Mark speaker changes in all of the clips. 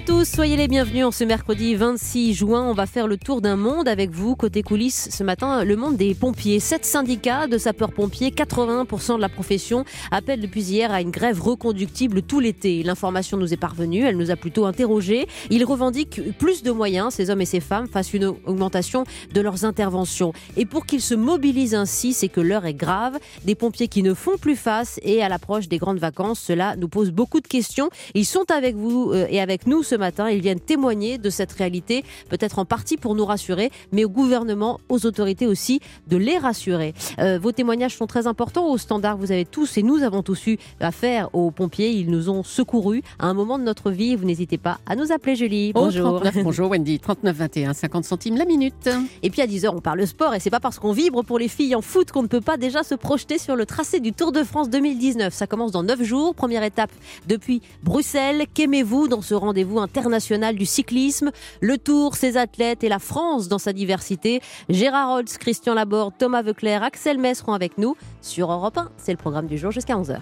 Speaker 1: À tous, soyez les bienvenus en ce mercredi 26 juin. On va faire le tour d'un monde avec vous. Côté coulisses, ce matin, le monde des pompiers. Sept syndicats de sapeurs-pompiers, 80% de la profession, appellent depuis hier à une grève reconductible tout l'été. L'information nous est parvenue, elle nous a plutôt interrogés. Ils revendiquent plus de moyens, ces hommes et ces femmes, face à une augmentation de leurs interventions. Et pour qu'ils se mobilisent ainsi, c'est que l'heure est grave. Des pompiers qui ne font plus face et à l'approche des grandes vacances, cela nous pose beaucoup de questions. Ils sont avec vous euh, et avec nous ce matin. Ils viennent témoigner de cette réalité, peut-être en partie pour nous rassurer, mais au gouvernement, aux autorités aussi, de les rassurer. Euh, vos témoignages sont très importants. Au standard, vous avez tous et nous avons tous eu affaire aux pompiers. Ils nous ont secourus à un moment de notre vie. Vous n'hésitez pas à nous appeler, Julie.
Speaker 2: Bonjour. bonjour Wendy. 39 21, 50 centimes la minute.
Speaker 1: Et puis à 10h, on parle sport. Et c'est pas parce qu'on vibre pour les filles en foot qu'on ne peut pas déjà se projeter sur le tracé du Tour de France 2019. Ça commence dans 9 jours. Première étape depuis Bruxelles. Qu'aimez-vous dans ce rendez-vous international du cyclisme, le Tour, ses athlètes et la France dans sa diversité. Gérard Holtz, Christian Laborde, Thomas Veuclair, Axel Metz seront avec nous sur Europe 1. C'est le programme du jour jusqu'à 11h.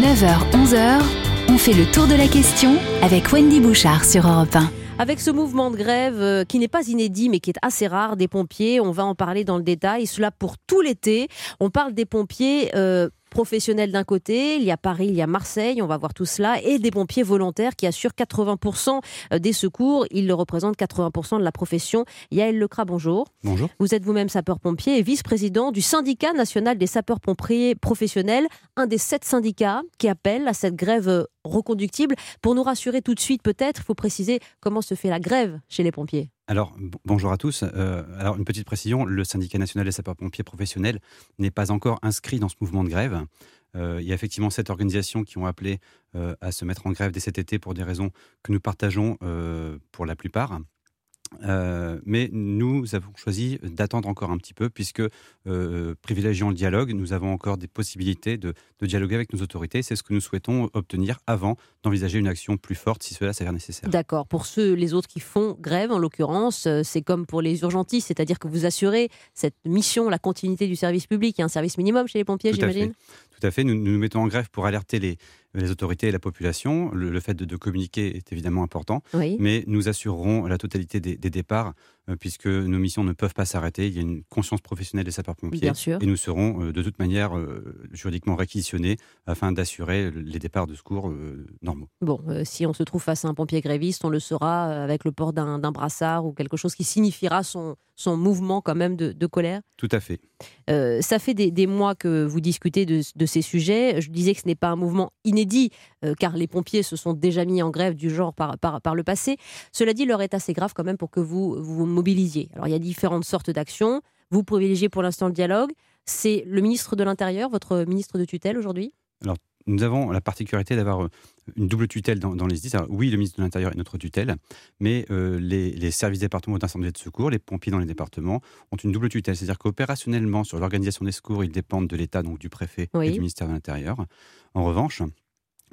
Speaker 3: 9h, 11h, on fait le tour de la question avec Wendy Bouchard sur Europe 1.
Speaker 1: Avec ce mouvement de grève euh, qui n'est pas inédit mais qui est assez rare des pompiers, on va en parler dans le détail, cela pour tout l'été. On parle des pompiers euh, professionnels d'un côté, il y a Paris, il y a Marseille, on va voir tout cela, et des pompiers volontaires qui assurent 80% des secours. Ils représentent 80% de la profession. Yael Lecras, bonjour.
Speaker 4: Bonjour.
Speaker 1: Vous êtes vous-même sapeur-pompier et vice-président du syndicat national des sapeurs-pompiers professionnels, un des sept syndicats qui appellent à cette grève reconductible. Pour nous rassurer tout de suite, peut-être, il faut préciser comment se fait la grève chez les pompiers.
Speaker 4: Alors, bonjour à tous. Euh, alors, une petite précision, le syndicat national des sapeurs-pompiers professionnels n'est pas encore inscrit dans ce mouvement de grève. Euh, il y a effectivement sept organisations qui ont appelé euh, à se mettre en grève dès cet été pour des raisons que nous partageons pour la plupart. Euh, mais nous avons choisi d'attendre encore un petit peu, puisque euh, privilégiant le dialogue, nous avons encore des possibilités de, dialoguer avec nos autorités. C'est ce que nous souhaitons obtenir avant d'envisager une action plus forte si cela s'avère nécessaire.
Speaker 1: D'accord. Pour ceux, les autres qui font grève, en l'occurrence, euh, c'est comme pour les urgentistes, c'est-à-dire que vous assurez cette mission, la continuité du service public. Il y a un service minimum chez les pompiers, j'imagine?
Speaker 4: Tout à fait. Nous, nous nous mettons en grève pour alerter les, les autorités et la population. Le, fait de, communiquer est évidemment important, mais nous assurerons la totalité des, départs puisque nos missions ne peuvent pas s'arrêter. Il y a une conscience professionnelle des sapeurs-pompiers et nous serons euh, de toute manière euh, juridiquement réquisitionnés afin d'assurer les départs de secours normaux.
Speaker 1: Bon, si on se trouve face à un pompier gréviste, on le saura avec le port d'un brassard ou quelque chose qui signifiera son, son mouvement quand même de, colère
Speaker 4: Tout à fait.
Speaker 1: ça fait des, mois que vous discutez de, de, ces sujets. Je disais que ce n'est pas un mouvement inédit, car les pompiers se sont déjà mis en grève du genre par, par, par le passé. Cela dit, l'heure est assez grave quand même pour que vous vous mobilisiez. Alors il y a différentes sortes d'actions. Vous privilégiez pour l'instant le dialogue. C'est le ministre de l'Intérieur, votre ministre de tutelle aujourd'hui?
Speaker 4: Alors nous avons la particularité d'avoir euh, une double tutelle dans, les SDIS. oui, le ministre de l'Intérieur est notre tutelle, mais euh, les, services départementaux d'incendie et de secours, les pompiers dans les départements, ont une double tutelle. C'est-à-dire qu'opérationnellement, sur l'organisation des secours, ils dépendent de l'État, donc du préfet et du ministère de l'Intérieur. En revanche,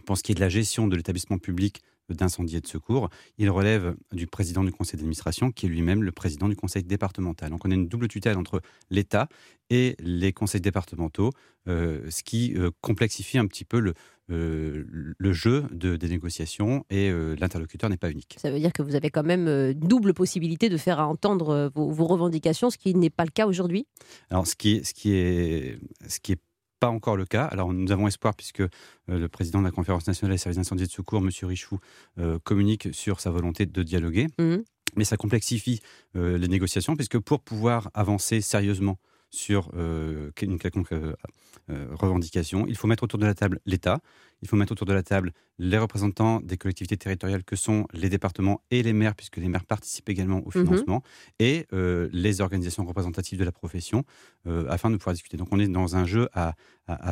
Speaker 4: pour ce qui est de la gestion de l'établissement public d'incendie et de secours, il relève du président du conseil d'administration, qui est lui-même le président du conseil départemental. Donc on a une double tutelle entre l'État et les conseils départementaux, euh, ce qui euh, complexifie un petit peu le, euh, le jeu de, des négociations et l'interlocuteur n'est pas unique.
Speaker 1: Ça veut dire que vous avez quand même double possibilité de faire entendre vos, vos revendications, ce qui n'est pas le cas aujourd'hui?
Speaker 4: Alors ce qui, ce qui est, ce qui est pas encore le cas. Alors nous avons espoir puisque euh, le président de la conférence nationale des services d'incendie et de secours, M. Richou, euh, communique sur sa volonté de dialoguer. Mmh. Mais ça complexifie euh, les négociations puisque pour pouvoir avancer sérieusement sur une quelconque revendication, il faut mettre autour de la table l'État, il faut mettre autour de la table les représentants des collectivités territoriales que sont les départements et les maires, puisque les maires participent également au mhm. financement, et euh, les organisations représentatives de la profession, euh, afin de pouvoir discuter. Donc on est dans un jeu à,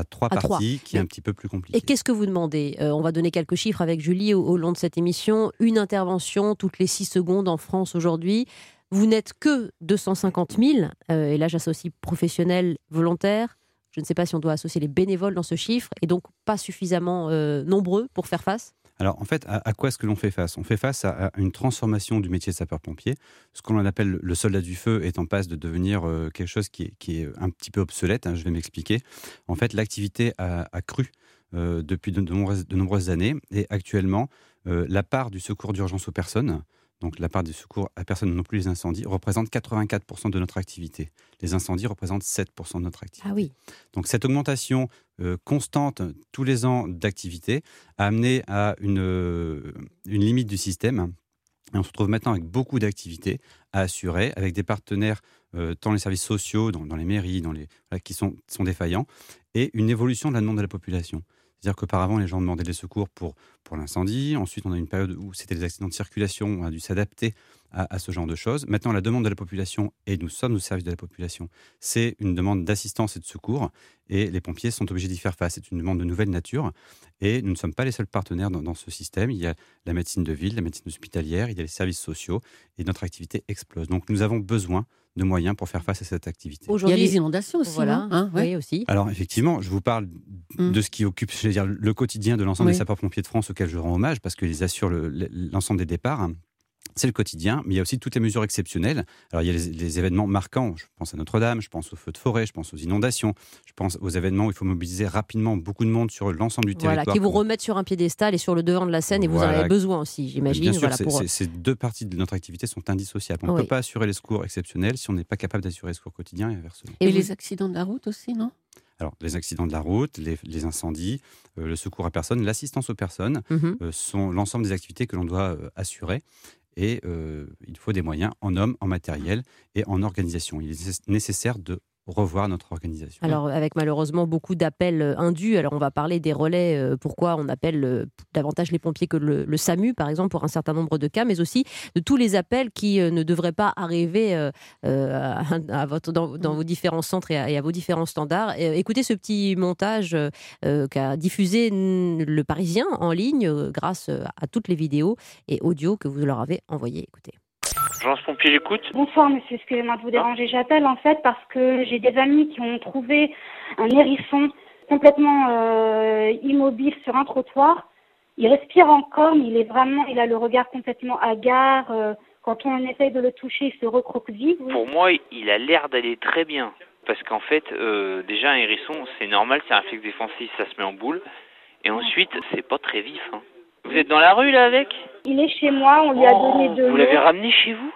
Speaker 4: trois parties qui est un petit peu plus compliqué.
Speaker 1: Et qu'est-ce que vous demandez? Euh, On va donner quelques chiffres avec Julie au, long de cette émission. Une intervention toutes les six secondes en France aujourd'hui. Vous n'êtes que 250 000, et là j'associe professionnels, volontaires, je ne sais pas si on doit associer les bénévoles dans ce chiffre et donc pas suffisamment euh, nombreux pour faire face
Speaker 4: Alors en fait, à, quoi est-ce que l'on fait face? On fait face à, une transformation du métier de sapeur-pompier. Ce qu'on appelle le soldat du feu est en passe de devenir euh, quelque chose qui est, un petit peu obsolète. Hein, je vais m'expliquer. En fait, l'activité a, cru euh, depuis de, nombreuses, années et actuellement, euh, la part du secours d'urgence aux personnes donc la part des secours à personne, non plus les incendies, représente 84% de notre activité. Les incendies représentent 7% de notre activité.
Speaker 1: Ah oui.
Speaker 4: Donc cette augmentation euh, constante tous les ans d'activité a amené à une, euh, une limite du système. Et on se retrouve maintenant avec beaucoup d'activités à assurer, avec des partenaires, euh, tant les services sociaux, dans, les mairies, dans les, qui sont, sont défaillants, et une évolution de la demande de la population. C'est-à-dire qu'auparavant, les gens demandaient des secours pour, pour l'incendie. Ensuite, on a une période où c'était des accidents de circulation. On a dû s'adapter à, ce genre de choses. Maintenant, la demande de la population, et nous sommes au service de la population, c'est une demande d'assistance et de secours. Et les pompiers sont obligés d'y faire face. C'est une demande de nouvelle nature. Et nous ne sommes pas les seuls partenaires dans, ce système. Il y a la médecine de ville, la médecine hospitalière, il y a les services sociaux. Et notre activité explose. Donc, nous avons besoin de moyens pour faire face à cette activité.
Speaker 2: Il y a les inondations aussi.
Speaker 1: Voilà, hein, oui, aussi.
Speaker 4: Alors effectivement, je vous parle mm. de ce qui occupe dire, le quotidien de l'ensemble des sapeurs-pompiers de France auxquels je rends hommage parce qu'ils assurent l'ensemble des départs c'est le quotidien, mais il y a aussi toutes les mesures exceptionnelles. Alors il y a les, événements marquants, je pense à Notre-Dame, je pense aux feux de forêt, je pense aux inondations, je pense aux événements où il faut mobiliser rapidement beaucoup de monde sur l'ensemble du territoire.
Speaker 1: Voilà, qui vous remettent sur un piédestal et sur le devant de la scène et vous en avez besoin aussi, j'imagine.
Speaker 4: Bien sûr, ces deux parties de notre activité sont indissociables. On ne peut pas assurer les secours exceptionnels si on n'est pas capable d'assurer les secours quotidiens et inversement.
Speaker 2: Et, les accidents de la route aussi, non?
Speaker 4: Alors, les accidents de la route, les, incendies, euh, le secours à personne, l'assistance aux personnes mhm. euh, sont l'ensemble des activités que l'on doit euh, assurer et il faut des moyens en hommes, en matériel et en organisation. Il est nécessaire de revoir notre organisation.
Speaker 1: Alors, avec malheureusement beaucoup d'appels euh, indus, alors on va parler des relais, euh, pourquoi on appelle euh, davantage les pompiers que le, SAMU, par exemple, pour un certain nombre de cas, mais aussi de tous les appels qui ne devraient pas arriver à, votre, dans, vos différents centres et à, vos différents standards. écoutez ce petit montage qu'a diffusé le Parisien en ligne grâce à toutes les vidéos et audio que vous leur avez envoyées. Écoutez.
Speaker 5: Agence pompier, j'écoute.
Speaker 6: Bonsoir monsieur, excusez-moi de vous déranger. J'appelle en fait parce que j'ai des amis qui ont trouvé un hérisson complètement euh, immobile sur un trottoir. Il respire encore, mais il est vraiment, il a le regard complètement hagard. Euh, quand on essaye de le toucher, il se recroqueville.
Speaker 5: Pour moi, il a l'air d'aller très bien. Parce qu'en fait, euh, déjà un hérisson, c'est normal, c'est un réflexe défensif, ça se met en boule. Et ensuite, c'est pas très vif. Hein. Vous êtes dans la rue là avec?
Speaker 6: Il est chez moi, on lui a oh, donné de l'eau.
Speaker 5: Vous l'avez ramené chez vous?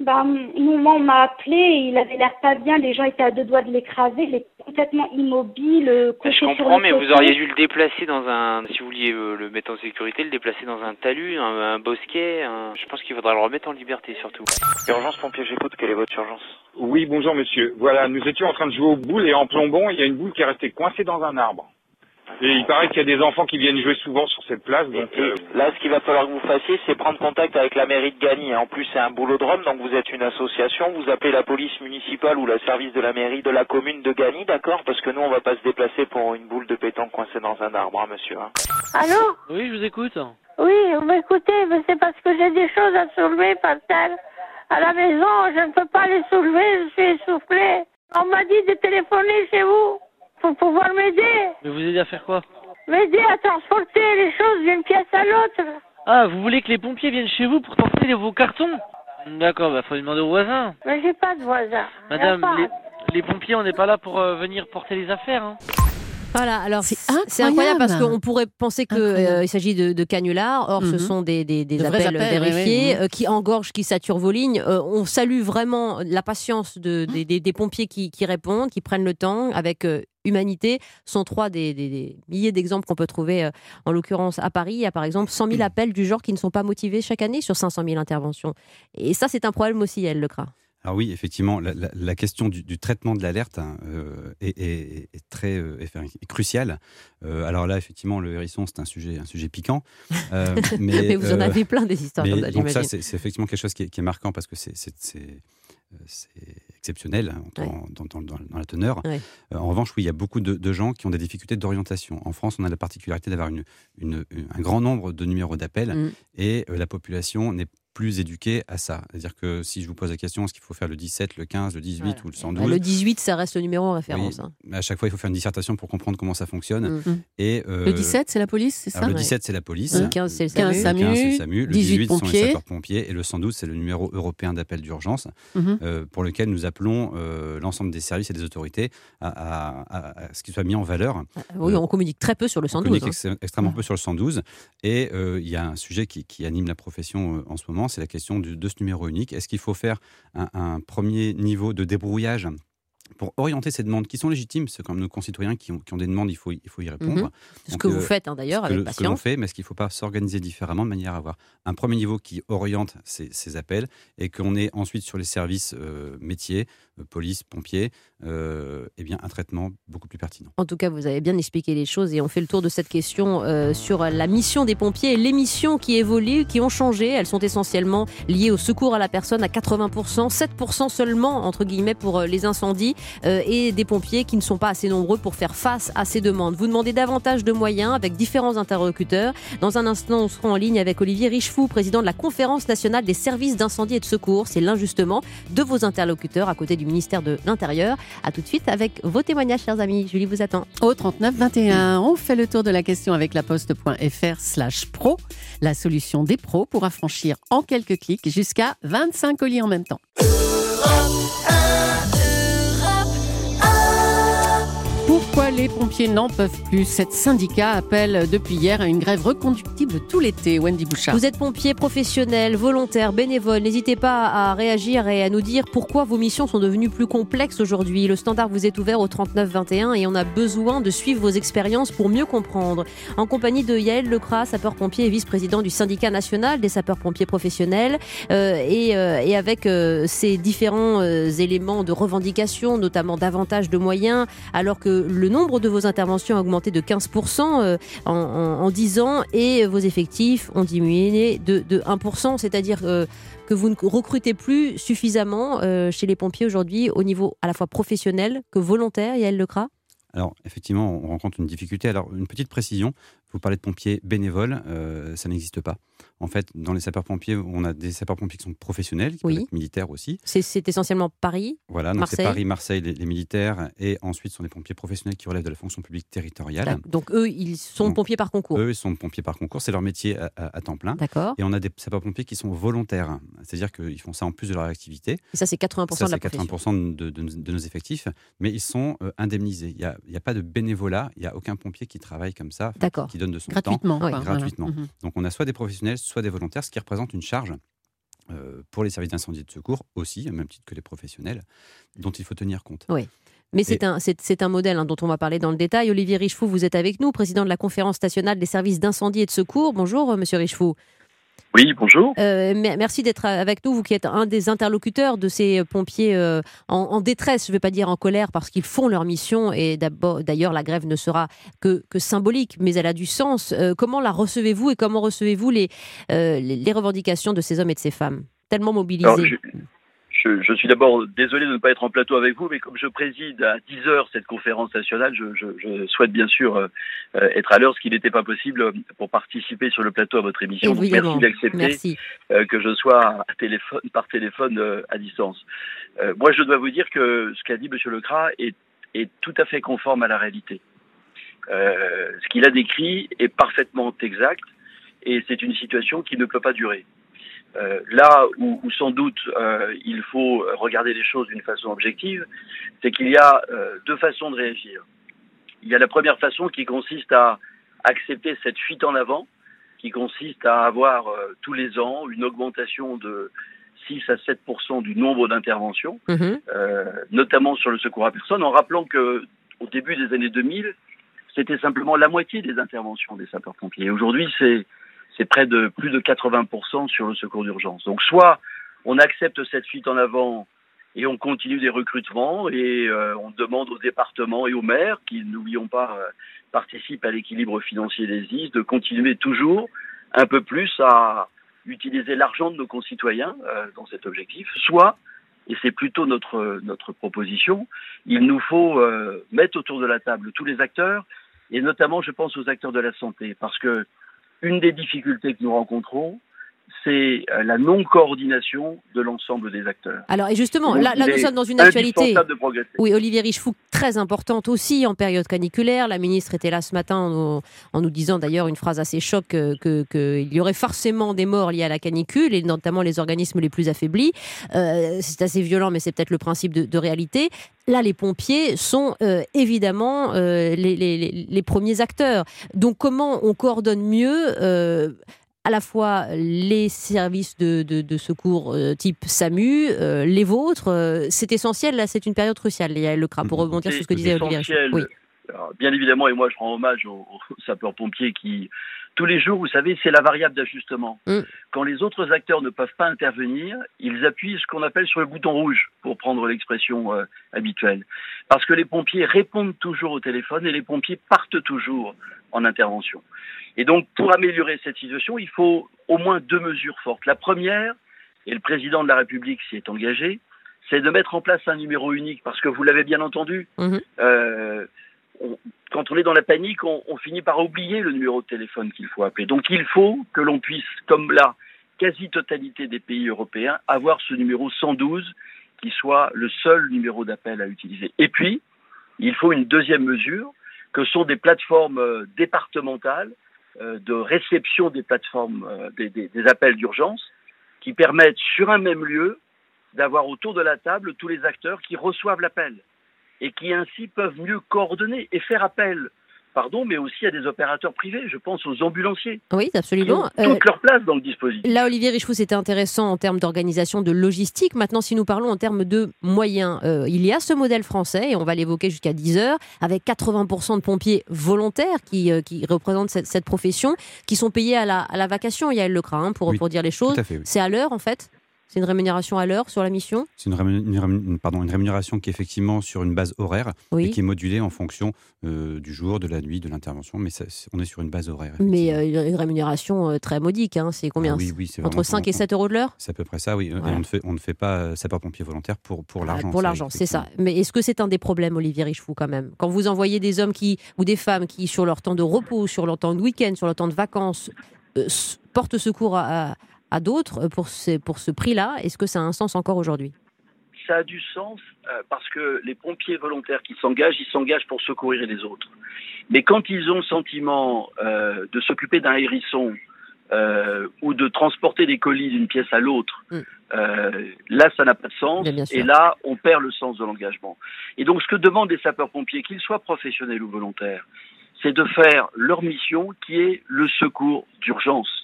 Speaker 6: Bah, nous, on m'a appelé, il avait l'air pas bien, les gens étaient à deux doigts de l'écraser, il est complètement immobile.
Speaker 5: Euh, je comprends, mais vous auriez dû le déplacer dans un, si vous vouliez euh, le mettre en sécurité, le déplacer dans un talus, un, bosquet. Je pense qu'il faudra le remettre en liberté surtout. Urgence pompier, j'écoute, quelle est votre urgence?
Speaker 7: Oui, bonjour monsieur. Voilà, nous étions en train de jouer aux boules et en plombant, il y a une boule qui est restée coincée dans un arbre. Et il paraît qu'il y a des enfants qui viennent jouer souvent sur cette place. Donc,
Speaker 5: euh, Là, ce qu'il va falloir que vous fassiez, c'est prendre contact avec la mairie de Gagny. En plus, c'est un boulodrome, donc vous êtes une association. Vous appelez la police municipale ou le service de la mairie de la commune de Gagny, d'accord? Parce que nous, on va pas se déplacer pour une boule de pétanque coincée dans un arbre, hein, monsieur. Hein.
Speaker 8: Allô?
Speaker 5: Oui, je vous écoute.
Speaker 8: Oui, vous m'écoutez, mais c'est parce que j'ai des choses à soulever, Pascal. À la maison, je ne peux pas les soulever, je suis essoufflé. On m'a dit de téléphoner chez vous pour pouvoir m'aider.
Speaker 5: Mais vous aider à faire quoi
Speaker 8: M'aider à transporter les choses d'une pièce à l'autre.
Speaker 5: Ah, vous voulez que les pompiers viennent chez vous pour porter vos cartons D'accord, bah faut demander aux voisins.
Speaker 8: Mais j'ai pas de voisins.
Speaker 5: Madame, les, pompiers, on n'est pas là pour euh, venir porter les affaires. Hein.
Speaker 1: Voilà, alors c'est incroyable. parce qu'on pourrait penser qu'il euh, s'agit de, de, canulars, or ce mhm. sont des, des, appels, vérifiés euh, qui engorgent, qui saturent vos lignes. Euh, on salue vraiment la patience de, des, pompiers qui, qui, répondent, qui prennent le temps avec humanité. Sont trois des, milliers d'exemples qu'on peut trouver, en l'occurrence à Paris. Il y a par exemple 100 000 appels du genre qui ne sont pas motivés chaque année sur 500 000 interventions. Et ça, c'est un problème aussi, elle, le CRA.
Speaker 4: Alors oui, effectivement, la, question du, traitement de l'alerte hein, euh, est, très euh, cruciale. Euh, alors là, effectivement, le hérisson, c'est un sujet, un sujet piquant.
Speaker 1: mais, vous en avez plein des histoires.
Speaker 4: Mais, donc ça, c'est effectivement quelque chose qui est, marquant parce que c'est exceptionnel hein, dans, la teneur. en revanche, oui, il y a beaucoup de, gens qui ont des difficultés d'orientation. En France, on a la particularité d'avoir une, un grand nombre de numéros d'appel mm. et la population n'est plus éduqués à ça. C'est-à-dire que si je vous pose la question, est-ce qu'il faut faire le 17, le 15, le 18 ou le 112
Speaker 1: Bah, Le 18, ça reste le numéro en référence.
Speaker 4: Oui,
Speaker 1: hein.
Speaker 4: à chaque fois, il faut faire une dissertation pour comprendre comment ça fonctionne.
Speaker 1: Mm.
Speaker 4: Et, euh,
Speaker 2: Le 17, c'est la police, c'est
Speaker 4: alors,
Speaker 2: ça?
Speaker 4: le 17, c'est la police.
Speaker 1: Le 15, c'est le
Speaker 2: 15,
Speaker 1: SAMU.
Speaker 4: Le 15, c'est le
Speaker 2: SAMU.
Speaker 4: Le
Speaker 2: 18
Speaker 4: 18, sont les
Speaker 2: pompiers.
Speaker 4: sapeurs-pompiers. Et le 112, c'est le numéro européen d'appel d'urgence,
Speaker 2: Mhm.
Speaker 4: euh, pour lequel nous appelons euh, l'ensemble des services et des autorités à, à- à- à ce qu'il soit mis en valeur.
Speaker 1: Ah, Oui, on communique très peu sur le
Speaker 4: On
Speaker 1: 112.
Speaker 4: communique
Speaker 1: hein.
Speaker 4: ex- extrêmement peu sur le 112. Et euh, il y a un sujet qui, qui anime la profession euh, en ce moment, c'est la question du- de ce numéro unique. Est-ce qu'il faut faire un, un premier niveau de débrouillage pour orienter ces demandes qui sont légitimes, c'est comme nos concitoyens qui ont, qui ont des demandes, il faut, il faut y répondre.
Speaker 1: Mhm. Ce
Speaker 4: Donc,
Speaker 1: que
Speaker 4: euh,
Speaker 1: vous faites hein, d'ailleurs avec
Speaker 4: le- ce que l'on
Speaker 1: patience.
Speaker 4: fait, mais est-ce qu'il ne faut pas s'organiser différemment de manière à avoir un premier niveau qui oriente ces, ces appels et qu'on ait ensuite sur les services euh, métiers, police, pompiers, euh, eh bien, un traitement beaucoup plus pertinent.
Speaker 1: En tout cas, vous avez bien expliqué les choses et on fait le tour de cette question euh, sur la mission des pompiers et les missions qui évoluent, qui ont changé. Elles sont essentiellement liées au secours à la personne à 80%, 7% seulement, entre guillemets, pour euh, les incendies euh, et des pompiers qui ne sont pas assez nombreux pour faire face à ces demandes. Vous demandez davantage de moyens avec différents interlocuteurs. Dans un instant, on sera en ligne avec Olivier Richefou, président de la Conférence nationale des services d'incendie et de secours. C'est l'un justement de vos interlocuteurs à côté du ministère de l'Intérieur. À tout de suite avec vos témoignages, chers amis. Julie vous attend.
Speaker 2: Au 39 21, on fait le tour de la question avec la poste.fr slash pro. La solution des pros pour affranchir en quelques clics jusqu'à 25 colis en même temps. Pourquoi les pompiers n'en peuvent plus Cette syndicat appelle depuis hier à une grève reconductible tout l'été. Wendy Bouchard.
Speaker 1: Vous êtes pompier professionnel, volontaire, bénévole. N'hésitez pas à réagir et à nous dire pourquoi vos missions sont devenues plus complexes aujourd'hui. Le standard vous est ouvert au 39 21 et on a besoin de suivre vos expériences pour mieux comprendre. En compagnie de Yael Lecras, sapeur-pompier et vice-président du syndicat national des sapeurs-pompiers professionnels, euh, et, euh, et avec euh, différents euh, éléments de revendication, notamment davantage de moyens, alors que le nombre de vos interventions a augmenté de 15% euh, en, en, en 10 ans et vos effectifs ont diminué de, de 1%, c'est-à-dire euh, que vous ne recrutez plus suffisamment euh, chez les pompiers aujourd'hui au niveau à la fois professionnel que volontaire, Yael Lecras?
Speaker 4: Alors, effectivement, on rencontre une difficulté. Alors, une petite précision, vous parlez de pompiers bénévoles, euh, ça n'existe pas. En fait, dans les sapeurs-pompiers, on a des sapeurs-pompiers qui sont professionnels, qui
Speaker 1: Oui.
Speaker 4: peuvent être militaires aussi.
Speaker 1: C'est essentiellement Paris.
Speaker 4: Voilà, donc c'est. Paris, Marseille, les, les militaires, et ensuite ce sont des pompiers professionnels qui relèvent de la fonction publique territoriale.
Speaker 1: Donc eux, ils sont
Speaker 4: Donc,
Speaker 1: pompiers par concours.
Speaker 4: Eux, ils sont pompiers par concours, c'est leur métier à, à- à temps plein.
Speaker 1: D'accord.
Speaker 4: Et on a des sapeurs-pompiers qui sont volontaires, c'est-à-dire qu'ils font ça en plus de leur activité.
Speaker 1: Et ça, c'est 80%
Speaker 4: Ça,
Speaker 1: de la
Speaker 4: c'est
Speaker 1: profession.
Speaker 4: 80% de, de nos- de nos effectifs, mais ils sont euh, indemnisés. Il n'y a, pas de bénévolat, il n'y a aucun pompier qui travaille comme ça,
Speaker 1: D'accord.
Speaker 4: qui donne de son
Speaker 2: Gratuitement.
Speaker 1: Oui.
Speaker 2: voilà.
Speaker 4: Gratuitement.
Speaker 2: Mhm.
Speaker 4: Donc on a soit des professionnels, soit des volontaires, ce qui représente une charge euh, pour les services d'incendie et de secours aussi, au même titre que les professionnels, dont il faut tenir compte.
Speaker 1: Mais c'est un, c'est, c'est un modèle hein, dont on va parler dans le détail. Olivier Richefou, vous êtes avec nous, président de la Conférence nationale des services d'incendie et de secours. Bonjour, euh, monsieur Richefou.
Speaker 9: Oui, bonjour.
Speaker 1: Euh, mer- merci d'être avec nous, vous qui êtes un des interlocuteurs de ces pompiers euh, en, en détresse, je ne vais pas dire en colère, parce qu'ils font leur mission et d'ailleurs la grève ne sera que, que symbolique, mais elle a du sens. Euh, comment la recevez-vous et comment recevez-vous les, euh, les, les revendications de ces hommes et de ces femmes? Tellement mobilisés
Speaker 9: Alors, je, je- je suis d'abord désolé de ne pas être en plateau avec vous, mais comme je préside à 10 heures cette conférence nationale, je, je- je souhaite bien sûr euh, être à l'heure, ce qui n'était pas possible pour participer sur le plateau à votre émission. Donc, merci d'accepter euh, que je sois à téléphone, par téléphone euh, à distance. Moi, je dois vous dire que ce qu'a dit M. Lecras est, est tout à fait conforme à la réalité. Ce qu'il a décrit est parfaitement exact et c'est une situation qui ne peut pas durer. Euh, là où, où sans doute euh, il faut regarder les choses d'une façon objective, c'est qu'il y a euh, deux façons de réagir. Il y a la première façon qui consiste à accepter cette fuite en avant, qui consiste à avoir euh, tous les ans une augmentation de 6 à 7% du nombre d'interventions,
Speaker 1: Mhm.
Speaker 9: euh, notamment sur le secours à personne, en rappelant que au début des années 2000, c'était simplement la moitié des interventions des sapeurs-pompiers. Aujourd'hui, c'est c'est près de plus de 80% sur le secours d'urgence. Donc soit on accepte cette fuite en avant et on continue des recrutements et euh, on demande aux départements et aux maires, qui, n'oublions pas, euh, participent à l'équilibre financier des IS, de continuer toujours un peu plus à utiliser l'argent de nos concitoyens euh, dans cet objectif. Soit, et c'est plutôt notre, notre proposition, il nous faut mettre autour de la table tous les acteurs, et notamment je pense aux acteurs de la santé, parce que une des difficultés que nous rencontrons, c'est euh, la non-coordination de l'ensemble des acteurs.
Speaker 1: Alors, et justement,
Speaker 9: Donc,
Speaker 1: là, nous sommes dans une actualité.
Speaker 9: de progresser.
Speaker 1: Oui, Olivier Richefou, très importante aussi en période caniculaire. La ministre était là ce matin en, nous- en nous disant d'ailleurs une phrase assez choc qu'il que, qu'il y aurait forcément des morts liées à la canicule et notamment les organismes les plus affaiblis. Euh, c'est assez violent, mais c'est peut-être le principe de, de réalité. Là, les pompiers sont euh, évidemment euh, les, les- les- les premiers acteurs. Donc, comment on coordonne mieux euh, à la fois les services de, de- de secours euh, type SAMU, euh, les vôtres, euh, c'est essentiel. Là, c'est une période cruciale. Il y a le CRA pour rebondir sur ce que disait Olivier. Oui.
Speaker 9: Alors, bien évidemment, et moi je rends hommage aux, aux sapeurs-pompiers qui, tous les jours, vous savez, c'est la variable d'ajustement.
Speaker 1: Mm.
Speaker 9: Quand les autres acteurs ne peuvent pas intervenir, ils appuient ce qu'on appelle sur le bouton rouge, pour prendre l'expression euh, habituelle. Parce que les pompiers répondent toujours au téléphone et les pompiers partent toujours en intervention. Et donc, pour améliorer cette situation, il faut au moins deux mesures fortes. La première, et le président de la République s'y est engagé, c'est de mettre en place un numéro unique, parce que vous l'avez bien entendu,
Speaker 1: Mhm.
Speaker 9: euh, quand on est dans la panique, on, finit par oublier le numéro de téléphone qu'il faut appeler. Donc il faut que l'on puisse, comme la quasi-totalité des pays européens, avoir ce numéro 112 qui soit le seul numéro d'appel à utiliser. Et puis, il faut une deuxième mesure, que sont des plateformes euh, départementales euh, de réception des plateformes euh, des appels d'urgence qui permettent sur un même lieu d'avoir autour de la table tous les acteurs qui reçoivent l'appel et qui ainsi peuvent mieux coordonner et faire appel, pardon, mais aussi à des opérateurs privés. Je pense aux ambulanciers
Speaker 1: Oui,
Speaker 9: qui ont
Speaker 1: absolument.
Speaker 9: toute
Speaker 1: Euh,
Speaker 9: leur place dans le dispositif.
Speaker 1: Là, Olivier Richefou, c'était intéressant en termes d'organisation, de logistique. Maintenant, si nous parlons en termes de moyens, euh, il y a ce modèle français, et on va l'évoquer jusqu'à 10 heures, avec 80% de pompiers volontaires qui, euh, qui représentent cette, cette profession, qui sont payés à la, à la vacation, Yael Lecra, hein, pour,
Speaker 4: Oui,
Speaker 1: pour dire les choses.
Speaker 4: Tout à fait, oui.
Speaker 1: C'est à l'heure, en fait C'est une rémunération à l'heure sur la mission?
Speaker 4: C'est une, rémun- une rémun- pardon, une rémunération qui est effectivement sur une base horaire
Speaker 1: Oui.
Speaker 4: et qui est modulée en fonction euh, du jour, de la nuit, de l'intervention, mais ça, on est sur une base horaire.
Speaker 1: Mais euh, une rémunération euh, très modique, hein, c'est combien
Speaker 4: Ah oui, oui,
Speaker 1: Entre
Speaker 4: vraiment
Speaker 1: 5 et
Speaker 4: très
Speaker 1: 7 euros de l'heure?
Speaker 4: C'est à peu près ça, oui. Et on, ne fait, on ne fait pas sapeur-pompier volontaire pour, pour
Speaker 1: Ah,
Speaker 4: l'argent.
Speaker 1: Pour l'argent, c'est ça. Mais est-ce que c'est un des problèmes, Olivier Richefou, quand même? Quand vous envoyez des hommes qui, ou des femmes qui, sur leur temps de repos, sur leur temps de week-end, sur leur temps de vacances, euh, portent secours à, à- à d'autres euh, pour ce, pour ce prix-là, est-ce que ça a un sens encore aujourd'hui?
Speaker 9: Ça a du sens euh, parce que les pompiers volontaires qui s'engagent, ils s'engagent pour secourir les autres. Mais quand ils ont le sentiment euh, de s'occuper d'un hérisson euh, ou de transporter des colis d'une pièce à l'autre,
Speaker 1: Mm.
Speaker 9: là, ça n'a pas de sens.
Speaker 1: Bien, bien sûr.
Speaker 9: et là, on perd le sens de l'engagement. Et donc, ce que demandent les sapeurs-pompiers, qu'ils soient professionnels ou volontaires, c'est de faire leur mission qui est le secours d'urgence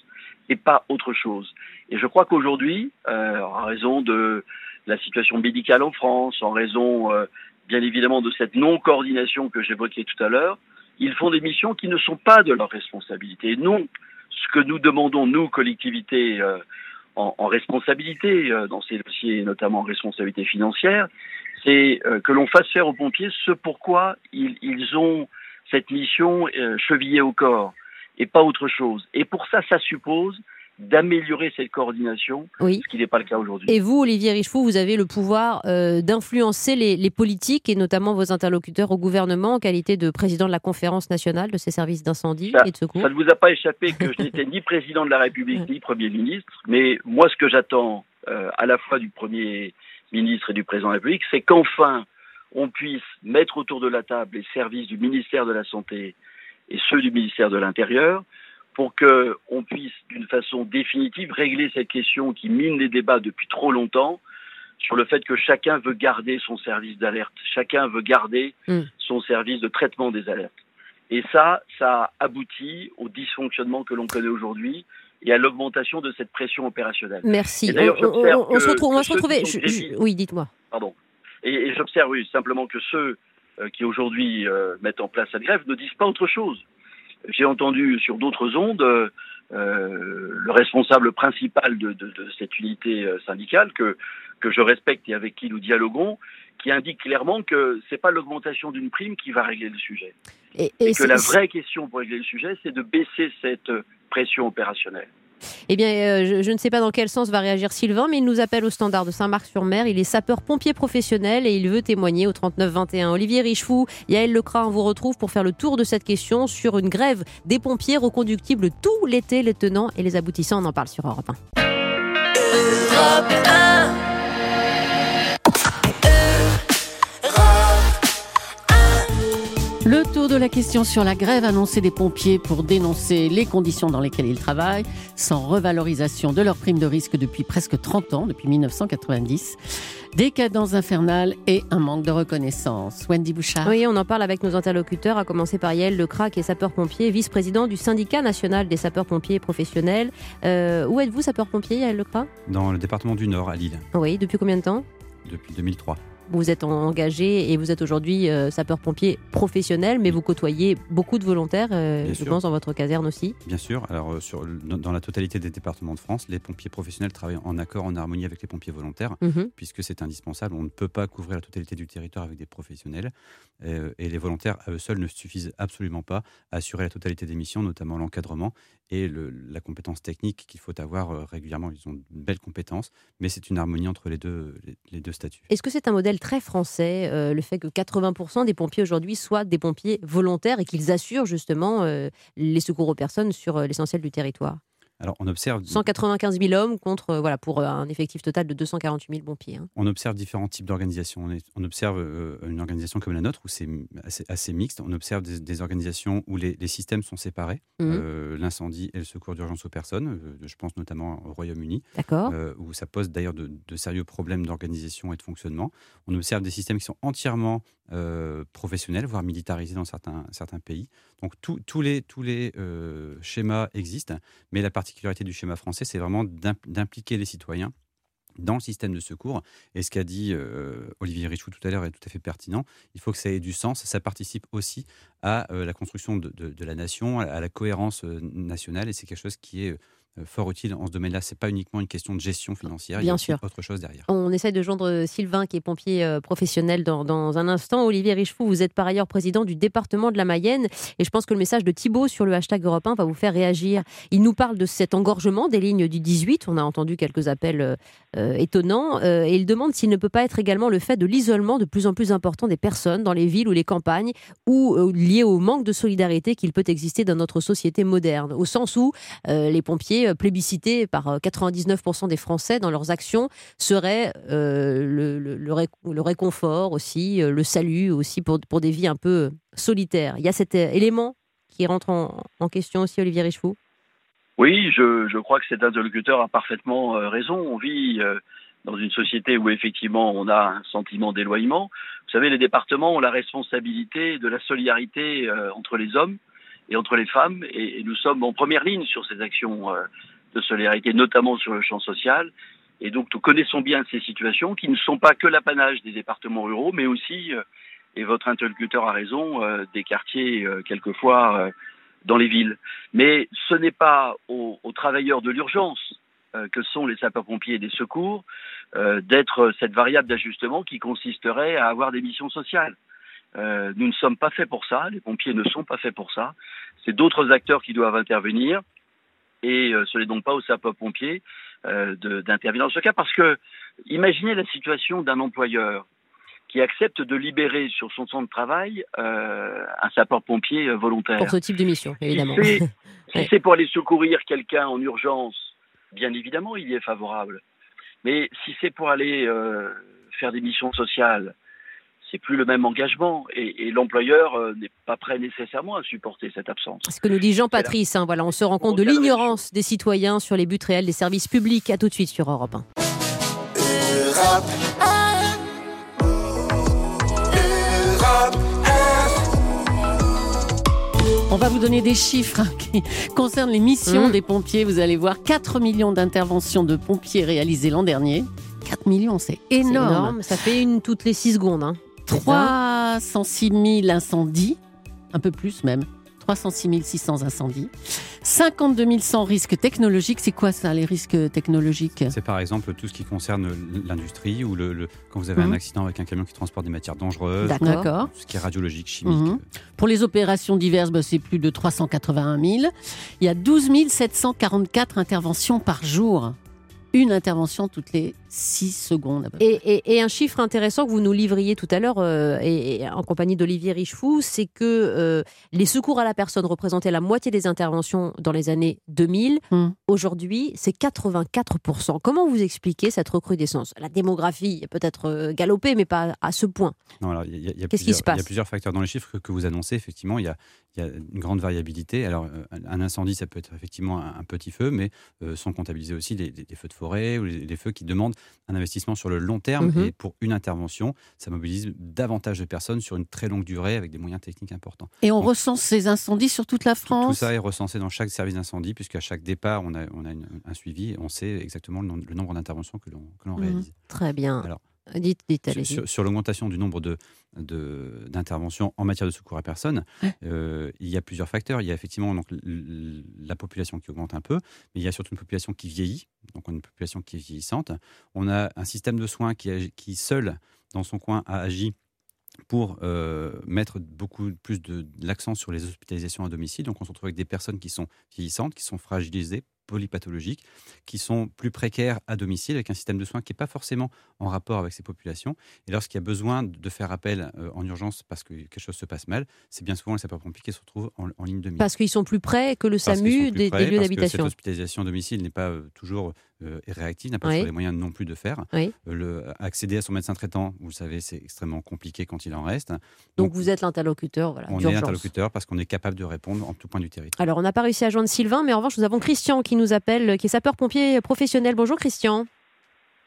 Speaker 9: et pas autre chose. Et je crois qu'aujourd'hui, euh, en raison de la situation médicale en France, en raison euh, bien évidemment de cette non-coordination que j'évoquais tout à l'heure, ils font des missions qui ne sont pas de leur responsabilité. Non, ce que nous demandons, nous, collectivités, euh, en, en responsabilité euh, dans ces dossiers, notamment en responsabilité financière, c'est euh, que l'on fasse faire aux pompiers ce pourquoi ils, ils ont cette mission euh, chevillée au corps et pas autre chose. Et pour ça, ça suppose d'améliorer cette coordination,
Speaker 1: Oui.
Speaker 9: ce qui n'est pas le cas aujourd'hui.
Speaker 1: Et vous, Olivier Richefou, vous avez le pouvoir euh, d'influencer les, les politiques et notamment vos interlocuteurs au gouvernement en qualité de président de la conférence nationale de ces services d'incendie et de secours.
Speaker 9: Ça ne vous a pas échappé que je n'étais ni président de la République ni Premier ministre, mais moi ce que j'attends euh, à la fois du Premier ministre et du Président de la République, c'est qu'enfin on puisse mettre autour de la table les services du ministère de la Santé et ceux du ministère de l'Intérieur pour que on puisse d'une façon définitive régler cette question qui mine les débats depuis trop longtemps sur le fait que chacun veut garder son service d'alerte, chacun veut garder
Speaker 1: Mm.
Speaker 9: son service de traitement des alertes. Et ça, ça aboutit au dysfonctionnement que l'on connaît aujourd'hui et à l'augmentation de cette pression opérationnelle.
Speaker 1: Merci. On- on-
Speaker 9: j'observe
Speaker 1: on- on se
Speaker 9: que-
Speaker 1: retrouve, on va se retrouver. je- je- oui, dites-moi.
Speaker 9: Pardon. Et, et j'observe oui, simplement que ceux qui aujourd'hui euh, mettent en place cette grève ne disent pas autre chose. J'ai entendu sur d'autres ondes euh, euh, le responsable principal de, de- de cette unité euh, syndicale que, que je respecte et avec qui nous dialoguons, qui indique clairement que c'est pas l'augmentation d'une prime qui va régler le sujet.
Speaker 1: Et,
Speaker 9: Et,
Speaker 1: et
Speaker 9: que la vraie question pour régler le sujet, c'est de baisser cette euh, pression opérationnelle.
Speaker 1: Eh bien, euh, je, ne sais pas dans quel sens va réagir Sylvain, mais il nous appelle au standard de Saint-Marc-sur-Mer. Il est sapeur-pompier professionnel et il veut témoigner au 39-21. Olivier Richefou, Yael Lecras, on vous retrouve pour faire le tour de cette question sur une grève des pompiers reconductible tout l'été, les tenants et les aboutissants. On en parle sur Europe 1.
Speaker 10: Europe 1.
Speaker 2: De la question sur la grève annoncée des pompiers pour dénoncer les conditions dans lesquelles ils travaillent, sans revalorisation de leur prime de risque depuis presque 30 ans, depuis 1990. Décadence infernale et un manque de reconnaissance. Wendy Bouchard.
Speaker 1: Oui, on en parle avec nos interlocuteurs, à commencer par Yael Lecrac et sapeur-pompier, vice-président du syndicat national des sapeurs-pompiers professionnels. Euh, où êtes-vous, sapeur-pompier, Yael Lecrac
Speaker 4: Dans le département du Nord, à Lille,
Speaker 1: Oui, depuis combien de temps?
Speaker 4: Depuis 2003.
Speaker 1: Vous êtes engagé et vous êtes aujourd'hui euh, sapeur-pompier professionnel, mais vous côtoyez beaucoup de volontaires, euh, je
Speaker 4: sûr.
Speaker 1: pense, dans votre caserne aussi.
Speaker 4: Bien sûr, alors euh, sur, dans la totalité des départements de France, les pompiers professionnels travaillent en accord, en harmonie avec les pompiers volontaires,
Speaker 1: Mhm.
Speaker 4: puisque c'est indispensable. On ne peut pas couvrir la totalité du territoire avec des professionnels. euh, et les volontaires, à eux seuls, ne suffisent absolument pas à assurer la totalité des missions, notamment l'encadrement et la compétence technique qu'il faut avoir euh, régulièrement. Ils ont de belles compétences, mais c'est une harmonie entre les deux, les, deux statuts.
Speaker 1: Est-ce que c'est un modèle très français, euh, le fait que 80% des pompiers aujourd'hui soient des pompiers volontaires et qu'ils assurent justement euh, les secours aux personnes sur l'essentiel du territoire?
Speaker 4: Alors, on observe,
Speaker 1: 195 000 hommes contre, euh, voilà, pour euh, un effectif total de 248 000 pompiers. hein.
Speaker 4: on observe différents types d'organisations. On, observe euh, une organisation comme la nôtre où c'est assez, assez mixte. On observe des, des organisations où les, les systèmes sont séparés, euh, l'incendie et le secours d'urgence aux personnes. je pense notamment au Royaume-Uni,
Speaker 1: D'accord
Speaker 4: où ça pose d'ailleurs de, de sérieux problèmes d'organisation et de fonctionnement. On observe des systèmes qui sont entièrement euh, voire militarisés dans certains, certains pays. Donc tous- tous les, tous les euh, schémas existent, mais la particularité du schéma français, c'est vraiment d'im- d'impliquer les citoyens dans le système de secours. Et ce qu'a dit euh, Olivier Richoux tout à l'heure est tout à fait pertinent. Il faut que ça ait du sens. Ça participe aussi à euh, la construction de, la nation, à, la cohérence nationale. Et c'est quelque chose qui est fort utile en ce domaine-là. C'est pas uniquement une question de gestion financière. il y a
Speaker 1: sûr.
Speaker 4: autre chose derrière.
Speaker 1: On essaye de joindre euh, Sylvain, qui est pompier euh, professionnel, dans, dans un instant. Olivier Richefou, vous êtes par ailleurs président du département de la Mayenne. Et je pense que le message de Thibault sur le hashtag Europe 1 va vous faire réagir. Il nous parle de cet engorgement des lignes du 18. On a entendu quelques appels euh, euh, étonnants. Euh, et il demande s'il ne peut pas être également le fait de l'isolement de plus en plus important des personnes dans les villes ou les campagnes, ou euh, lié au manque de solidarité qu'il peut exister dans notre société moderne. Au sens où euh, les pompiers, euh, plébiscités par euh, 99% des Français dans leurs actions, seraient euh, le, le- le ré- le réconfort aussi, euh, le salut aussi pour, pour des vies un peu euh, solitaires. Il y a cet euh, élément qui rentre en, question aussi, Olivier Richefou
Speaker 9: Oui, je, crois que cet interlocuteur a parfaitement euh, raison. On vit euh, dans une société où effectivement on a un sentiment d'éloignement. Vous savez, les départements ont la responsabilité de la solidarité euh, entre les hommes et entre les femmes, et, nous sommes en première ligne sur ces actions euh, de solidarité, notamment sur le champ social. Et donc nous connaissons bien ces situations qui ne sont pas que l'apanage des départements ruraux, mais aussi, euh, et votre interlocuteur a raison, euh, des quartiers quelquefois dans les villes. Mais ce n'est pas aux, aux travailleurs de l'urgence que sont les sapeurs-pompiers et des secours d'être cette variable d'ajustement qui consisterait à avoir des missions sociales. Euh, nous ne sommes pas faits pour ça, les pompiers ne sont pas faits pour ça. C'est d'autres acteurs qui doivent intervenir et euh, ce n'est donc pas aux sapeurs-pompiers euh, d'intervenir dans ce cas parce que imaginez la situation d'un employeur qui accepte de libérer sur son temps de travail un sapeur-pompier volontaire.
Speaker 1: Pour ce type de mission, évidemment.
Speaker 9: Si c'est si
Speaker 1: Ouais.
Speaker 9: c'est pour aller secourir quelqu'un en urgence, bien évidemment, il y est favorable. Mais si c'est pour aller faire des missions sociales, c'est plus le même engagement et, et l'employeur euh, n'est pas prêt nécessairement à supporter cette absence.
Speaker 1: Ce que nous dit Jean Patrice, hein, voilà, on se rend compte de l'ignorance des citoyens sur les buts réels des services publics. À tout de suite sur Europe 1.
Speaker 10: Europe 1. Europe
Speaker 2: On va vous donner des chiffres hein, qui concernent les missions
Speaker 1: Mmh.
Speaker 2: des pompiers. Vous allez voir 4 millions d'interventions de pompiers réalisées l'an dernier. 4 millions, c'est
Speaker 1: C'est
Speaker 2: énorme.
Speaker 1: énorme. Ça fait une toutes les 6 secondes. hein. C'est ça
Speaker 2: 306 000 incendies, un peu plus même. 306 600 incendies. 52 100 risques technologiques. C'est quoi ça, les risques technologiques?
Speaker 4: C'est par exemple tout ce qui concerne l'industrie ou le, le- quand vous avez
Speaker 2: Mhm.
Speaker 4: un accident avec un camion qui transporte des matières dangereuses,
Speaker 1: D'accord.
Speaker 4: Ce qui est radiologique, chimique.
Speaker 2: Mhm. Pour les opérations diverses, bah, c'est plus de 381 000. Il y a 12 744 interventions par jour. Une intervention toutes les 6 secondes.
Speaker 1: Et, et- et un chiffre intéressant que vous nous livriez tout à l'heure, euh, et, et en compagnie d'Olivier Richefou, c'est que euh, les secours à la personne représentaient la moitié des interventions dans les années 2000.
Speaker 2: Hmm.
Speaker 1: Aujourd'hui, c'est 84%. Comment vous expliquez cette recrudescence? La démographie est peut-être euh, galopée, mais pas à ce point. Qu'est-ce qui
Speaker 4: plusieurs-
Speaker 1: se passe?
Speaker 4: Il y a plusieurs facteurs dans les chiffres que, que vous annoncez. Effectivement, il y, a, il y a une grande variabilité. Alors, un incendie, ça peut être effectivement un, un petit feu, mais euh, sont comptabilisés aussi des, des- des feux de forêt ou les, des feux qui demandent un investissement sur le long terme.
Speaker 1: Mhm.
Speaker 4: Et pour une intervention, ça mobilise davantage de personnes sur une très longue durée avec des moyens techniques importants.
Speaker 2: Et on
Speaker 4: Donc,
Speaker 2: recense ces incendies sur toute la
Speaker 4: Tout, tout
Speaker 2: France
Speaker 4: ça est recensé dans chaque service d'incendie, puisqu'à chaque départ, on a, on a une- un suivi et on sait exactement le, nom- le nombre d'interventions que l'on
Speaker 1: Mhm.
Speaker 4: réalise.
Speaker 1: Très bien.
Speaker 4: Alors,
Speaker 1: dites, dites,
Speaker 4: sur,
Speaker 1: allez-y.
Speaker 4: sur- sur l'augmentation du nombre de- de- d'interventions en matière de secours à personne, euh, il y a plusieurs facteurs. Il y a effectivement donc, la population qui augmente un peu, mais il y a surtout une population qui vieillit, donc on a une population qui est vieillissante. On a un système de soins qui, agi- qui seul, dans son coin, a agi pour euh, mettre beaucoup plus de, de l'accent sur les hospitalisations à domicile. Donc on se retrouve avec des personnes qui sont vieillissantes, qui sont fragilisées, polypathologiques, qui sont plus précaires à domicile, avec un système de soins qui n'est pas forcément en rapport avec ces populations. Et lorsqu'il y a besoin de faire appel euh, en urgence parce que quelque chose se passe mal, c'est bien souvent les sapeurs-pompiers qui se retrouvent en, en ligne de mire.
Speaker 1: Parce qu'ils sont plus près que le
Speaker 4: Parce
Speaker 1: SAMU des,
Speaker 4: près,
Speaker 1: des lieux d'habitation.
Speaker 4: Cette hospitalisation à domicile n'est pas euh, toujours euh, réactive, n'a pas
Speaker 1: Oui.
Speaker 4: les moyens non plus de faire.
Speaker 1: Oui.
Speaker 4: Euh, le, accéder à son médecin traitant, vous le savez, c'est extrêmement compliqué quand il en reste.
Speaker 1: Donc vous êtes l'interlocuteur voilà,
Speaker 4: on est
Speaker 1: d'urgence.
Speaker 4: interlocuteur parce qu'on est capable de répondre en tout point du territoire.
Speaker 1: Alors, on n'a pas réussi à joindre Sylvain, mais en revanche, nous avons Christian qui nous appelle, qui est sapeur-pompier professionnel. Bonjour Christian.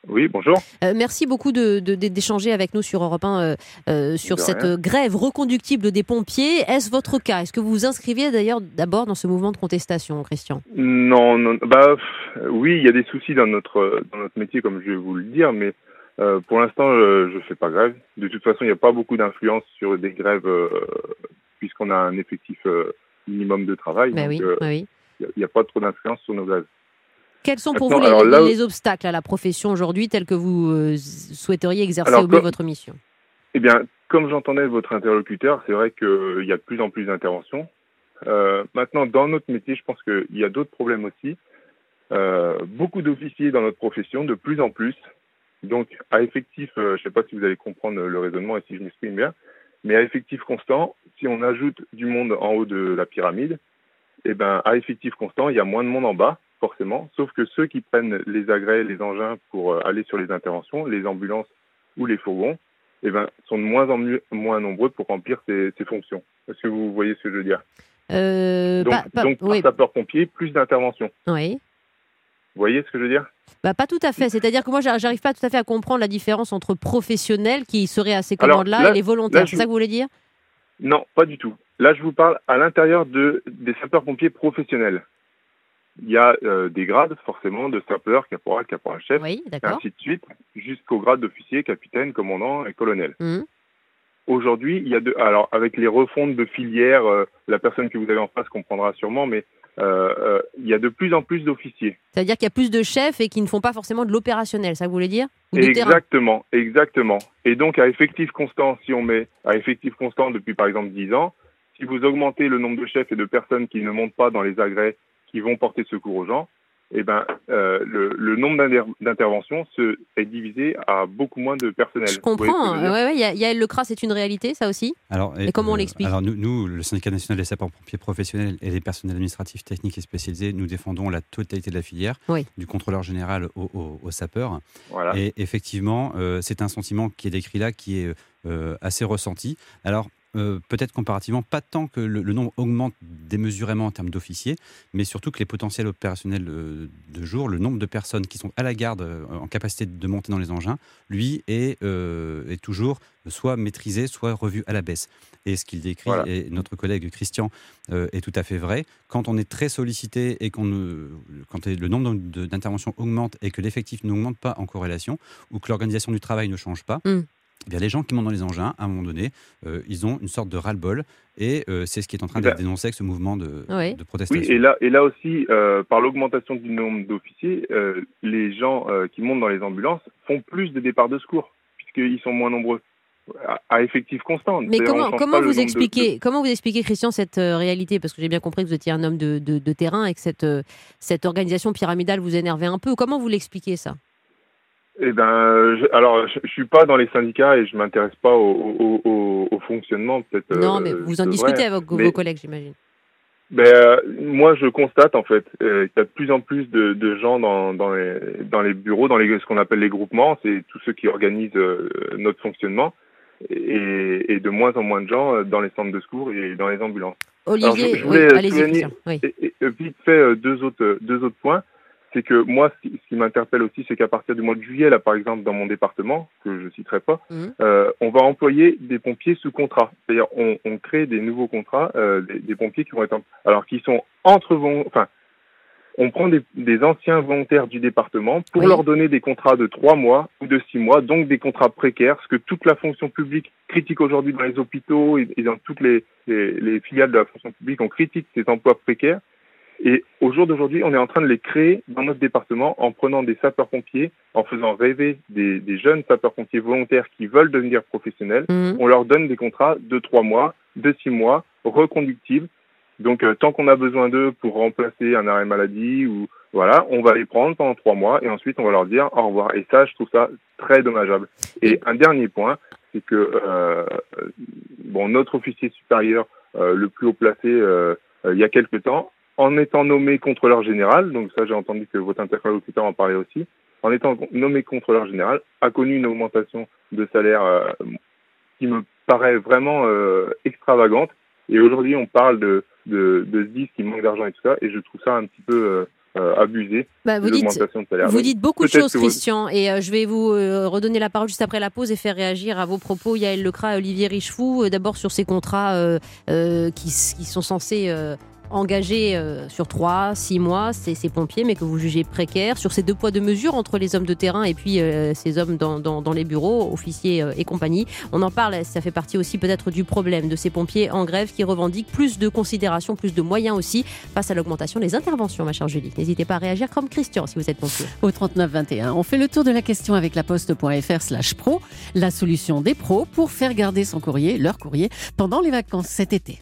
Speaker 11: Oui, bonjour.
Speaker 1: Euh, merci beaucoup de- de- d'échanger avec nous sur Europe 1 euh, euh, sur
Speaker 11: De
Speaker 1: cette
Speaker 11: rien.
Speaker 1: grève reconductible des pompiers. Est-ce votre cas? Est-ce que vous vous inscriviez d'ailleurs d'abord dans ce mouvement de contestation, Christian?
Speaker 11: Non, non, bah oui, il y a des soucis dans notre dans notre métier, comme je vais vous le dire, mais euh, pour l'instant, je ne fais pas grève. De toute façon, il n'y a pas beaucoup d'influence sur des grèves puisqu'on a un effectif minimum de travail. Donc,
Speaker 1: oui, ben oui.
Speaker 11: il n'y a, pas trop d'influence sur nos grèves.
Speaker 1: Quels sont pour
Speaker 11: Maintenant,
Speaker 1: vous les,
Speaker 11: là
Speaker 1: obstacles à la profession aujourd'hui tels que vous euh, souhaiteriez exercer
Speaker 11: Alors,
Speaker 1: au mieux
Speaker 11: comme-
Speaker 1: votre mission?
Speaker 11: Eh bien, comme j'entendais votre interlocuteur, c'est vrai qu'il y a de plus en plus d'interventions. Euh, maintenant, dans notre métier, je pense qu'il y a d'autres problèmes aussi. Euh, beaucoup d'officiers dans notre profession, de plus en plus. Donc, à effectif, euh, je ne sais pas si vous allez comprendre le raisonnement et si je m'exprime bien, mais à effectif constant, si on ajoute du monde en haut de la pyramide, eh ben, à effectif constant, il y a moins de monde en bas, forcément. Sauf que ceux qui prennent les agrès, les engins pour euh, aller sur les interventions, les ambulances ou les fourgons, eh ben, sont de moins en moins nombreux pour remplir ces, ces fonctions. Est-ce que vous voyez ce que je veux dire?
Speaker 1: Euh,
Speaker 11: Donc,
Speaker 1: pas- pas-
Speaker 11: donc
Speaker 1: oui,
Speaker 11: sapeur-pompier, plus d'interventions.
Speaker 1: oui.
Speaker 11: Vous voyez ce que je veux dire?
Speaker 1: Bah, pas tout à fait. C'est-à-dire que moi, j'ar- j'arrive pas tout à fait à comprendre la différence entre professionnels qui seraient à ces commandes-là
Speaker 11: là-
Speaker 1: et les volontaires. C'est ça que vous voulez dire?
Speaker 11: Non, pas du tout. Là, je vous parle à l'intérieur de, des sapeurs-pompiers professionnels. Il y a euh, des grades, forcément, de sapeur, caporal, caporal-chef,
Speaker 1: Oui,
Speaker 11: et ainsi de suite, jusqu'au grade d'officier, capitaine, commandant et colonel.
Speaker 1: Mhm.
Speaker 11: Aujourd'hui, il y a de, alors avec les refontes de filières, euh, la personne que vous avez en face comprendra sûrement, mais euh, il y a de plus en plus d'officiers.
Speaker 1: C'est-à-dire qu'il y a plus de chefs et qui ne font pas forcément de l'opérationnel, ça vous voulez dire Ou
Speaker 11: Exactement, exactement. Et donc à effectif constant, si on met à effectif constant depuis par exemple 10 ans, si vous augmentez le nombre de chefs et de personnes qui ne montent pas dans les agrès qui vont porter secours aux gens, eh ben euh, le, le nombre d'inter- d'interventions se est divisé à beaucoup moins de personnel.
Speaker 1: Je comprends.
Speaker 11: dire
Speaker 1: Ouais, ouais, il y a- Yael Lecras, c'est une réalité, ça aussi
Speaker 4: Alors,
Speaker 1: Et comment on l'explique
Speaker 4: Alors nous, nous, le syndicat national des sapeurs-pompiers professionnels et les personnels administratifs, techniques et spécialisés, nous défendons la totalité de la filière,
Speaker 1: Oui.
Speaker 4: du contrôleur général au, au- au sapeur.
Speaker 11: Voilà.
Speaker 4: Et effectivement, euh, c'est un sentiment qui est décrit là, qui est euh, assez ressenti. Alors, euh, peut-être comparativement, pas tant que le, le nombre augmente démesurément en termes d'officiers, mais surtout que les potentiels opérationnels euh, de jour, le nombre de personnes qui sont à la garde euh, en capacité de monter dans les engins, lui est, euh, est toujours soit maîtrisé, soit revu à la baisse. Et ce qu'il décrit,
Speaker 11: Voilà.
Speaker 4: et notre collègue Christian euh, est tout à fait vrai, quand on est très sollicité et qu'on quand le nombre d'interventions augmente et que l'effectif n'augmente pas en corrélation, ou que l'organisation du travail ne change pas,
Speaker 1: Mm.
Speaker 4: Eh bien, les gens qui montent dans les engins, à un moment donné, euh, ils ont une sorte de ras-le-bol, et euh, c'est ce qui est en train d'être
Speaker 11: ben,
Speaker 4: dénoncé avec ce mouvement de,
Speaker 1: Oui.
Speaker 4: de protestation.
Speaker 11: Oui, et là, et là aussi, euh, par l'augmentation du nombre d'officiers, euh, les gens euh, qui montent dans les ambulances font plus de départs de secours, puisqu'ils sont moins nombreux, à, à effectif constant.
Speaker 1: Mais comment, vous
Speaker 11: de-
Speaker 1: expliquez, comment vous expliquez, Christian, cette euh, réalité? Parce que j'ai bien compris que vous étiez un homme de, de- de terrain et que cette, euh, cette organisation pyramidale vous énervait un peu. Comment vous l'expliquez ça?
Speaker 11: Eh ben, je, alors, je, je suis pas dans les syndicats et je m'intéresse pas au, au, au, au fonctionnement, peut-être.
Speaker 1: Non,
Speaker 11: euh,
Speaker 1: mais vous en
Speaker 11: c'est
Speaker 1: discutez
Speaker 11: vrai.
Speaker 1: avec vos collègues, j'imagine.
Speaker 11: Ben, euh, moi, je constate en fait euh, qu'il y a de plus en plus de, de gens dans, dans, les, dans les bureaux, dans les, ce qu'on appelle les groupements, c'est tous ceux qui organisent euh, notre fonctionnement, et, et de moins en moins de gens euh, dans les centres de secours et dans les ambulances. Alors, je-
Speaker 1: Olivier,
Speaker 11: je voulais,
Speaker 1: oui,
Speaker 11: euh,
Speaker 1: allez-y. Oui.
Speaker 11: Et, et, euh, vite fait, euh, deux autres, euh, deux autres points. C'est que moi, ce qui, m'interpelle aussi, c'est qu'à partir du mois de juillet, là, par exemple, dans mon département, que je citerai pas,
Speaker 1: Mhm.
Speaker 11: euh, on va employer des pompiers sous contrat. C'est-à-dire, on, on crée des nouveaux contrats, euh, des, des pompiers qui vont être, alors qui sont entre, enfin, on prend des, des anciens volontaires du département pour
Speaker 1: Oui.
Speaker 11: leur donner des contrats de trois mois ou de six mois, donc des contrats précaires, ce que toute la fonction publique critique aujourd'hui dans les hôpitaux et, et dans toutes les, les, les filiales de la fonction publique, on critique ces emplois précaires. Et au jour d'aujourd'hui, on est en train de les créer dans notre département en prenant des sapeurs-pompiers, en faisant rêver des, des jeunes sapeurs-pompiers volontaires qui veulent devenir professionnels.
Speaker 1: Mhm.
Speaker 11: On leur donne des contrats de trois mois, de six mois, reconductibles. Donc, euh, tant qu'on a besoin d'eux pour remplacer un arrêt maladie ou voilà, on va les prendre pendant trois mois et ensuite on va leur dire au revoir. Et ça, je trouve ça très dommageable. Et un dernier point, c'est que euh, bon, notre officier supérieur euh, le plus haut placé euh, euh, il y a quelque temps, en étant nommé contrôleur général, donc ça j'ai entendu que votre interlocuteur en parlait aussi, en étant nommé contrôleur général, a connu une augmentation de salaire euh, qui me paraît vraiment euh, extravagante. Et aujourd'hui, on parle de, de, de 10 qui manque d'argent et tout ça, et je trouve ça un petit peu euh, abusé,
Speaker 1: Bah, vous dites,
Speaker 11: de salaire.
Speaker 1: Vous
Speaker 11: Donc,
Speaker 1: dites beaucoup de choses,
Speaker 11: vous-
Speaker 1: Christian, et euh, je vais vous redonner la parole juste après la pause et faire réagir à vos propos, Yael Lecras et Olivier Richefou. D'abord sur ces contrats qui, qui sont censés engager euh, sur 3, 6 mois ces, ces pompiers, mais que vous jugez précaires, sur ces deux poids, deux mesures entre les hommes de terrain et puis euh, ces hommes dans, les bureaux, officiers euh, et compagnie. On en parle, ça fait partie aussi peut-être du problème de ces pompiers en grève qui revendiquent plus de considération, plus de moyens aussi face à l'augmentation des interventions, ma chère Julie. N'hésitez pas à réagir comme Christian si vous êtes pompier.
Speaker 2: Au 39 21, on fait le tour de la question avec la poste.fr slash pro, la solution des pros pour faire garder son courrier, leur courrier, pendant les vacances cet été.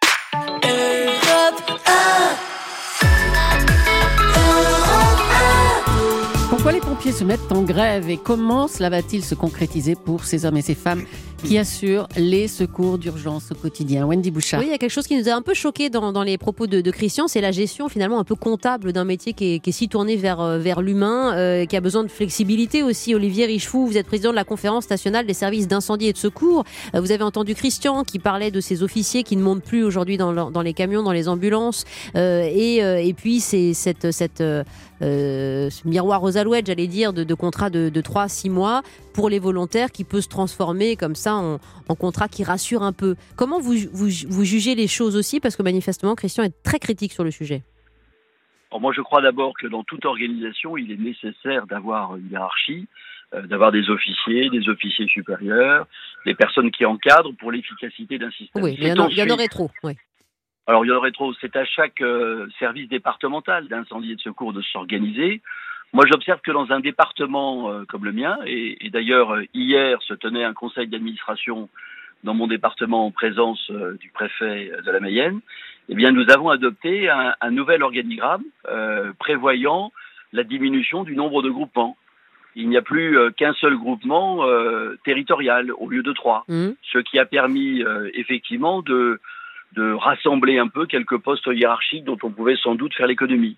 Speaker 2: Pourquoi les pompiers se mettent en grève et comment cela va-t-il se concrétiser pour ces hommes et ces femmes qui assurent les secours d'urgence au quotidien Wendy Bouchard.
Speaker 1: Oui, il y a quelque chose qui nous a un peu choqué dans, dans les propos de, Christian, c'est la gestion finalement un peu comptable d'un métier qui est, qui est si tourné vers, euh, vers l'humain, euh, qui a besoin de flexibilité aussi. Olivier Richefou, vous êtes président de la conférence nationale des services d'incendie et de secours. Euh, vous avez entendu Christian qui parlait de ces officiers qui ne montent plus aujourd'hui dans, dans les camions, dans les ambulances. Et, et puis c'est cette, cette, ce miroir aux alouettes, j'allais dire, de, de contrat de, de 3 à 6 mois pour les volontaires qui peut se transformer comme ça en, en contrat qui rassure un peu. Comment vous, vous, vous jugez les choses aussi? Parce que manifestement, Christian est très critique sur le sujet.
Speaker 9: Alors moi, je crois d'abord que dans toute organisation, il est nécessaire d'avoir une hiérarchie, euh, d'avoir des officiers, des officiers supérieurs, des personnes qui encadrent pour l'efficacité d'un système.
Speaker 1: Oui, il y, en a- il y en
Speaker 9: ensuite-
Speaker 1: aurait trop. Oui.
Speaker 9: Alors, il y en aurait trop. C'est à chaque euh, service départemental d'incendie et de secours de s'organiser. Moi, j'observe que dans un département euh, comme le mien, et, et d'ailleurs, euh, hier se tenait un conseil d'administration dans mon département en présence euh, du préfet de la Mayenne, eh bien, nous avons adopté un, un nouvel organigramme euh, prévoyant la diminution du nombre de groupements. Il n'y a plus qu'un seul groupement euh, territorial au lieu de trois,
Speaker 1: Mhm.
Speaker 9: ce qui a permis euh, effectivement de, de rassembler un peu quelques postes hiérarchiques dont on pouvait sans doute faire l'économie.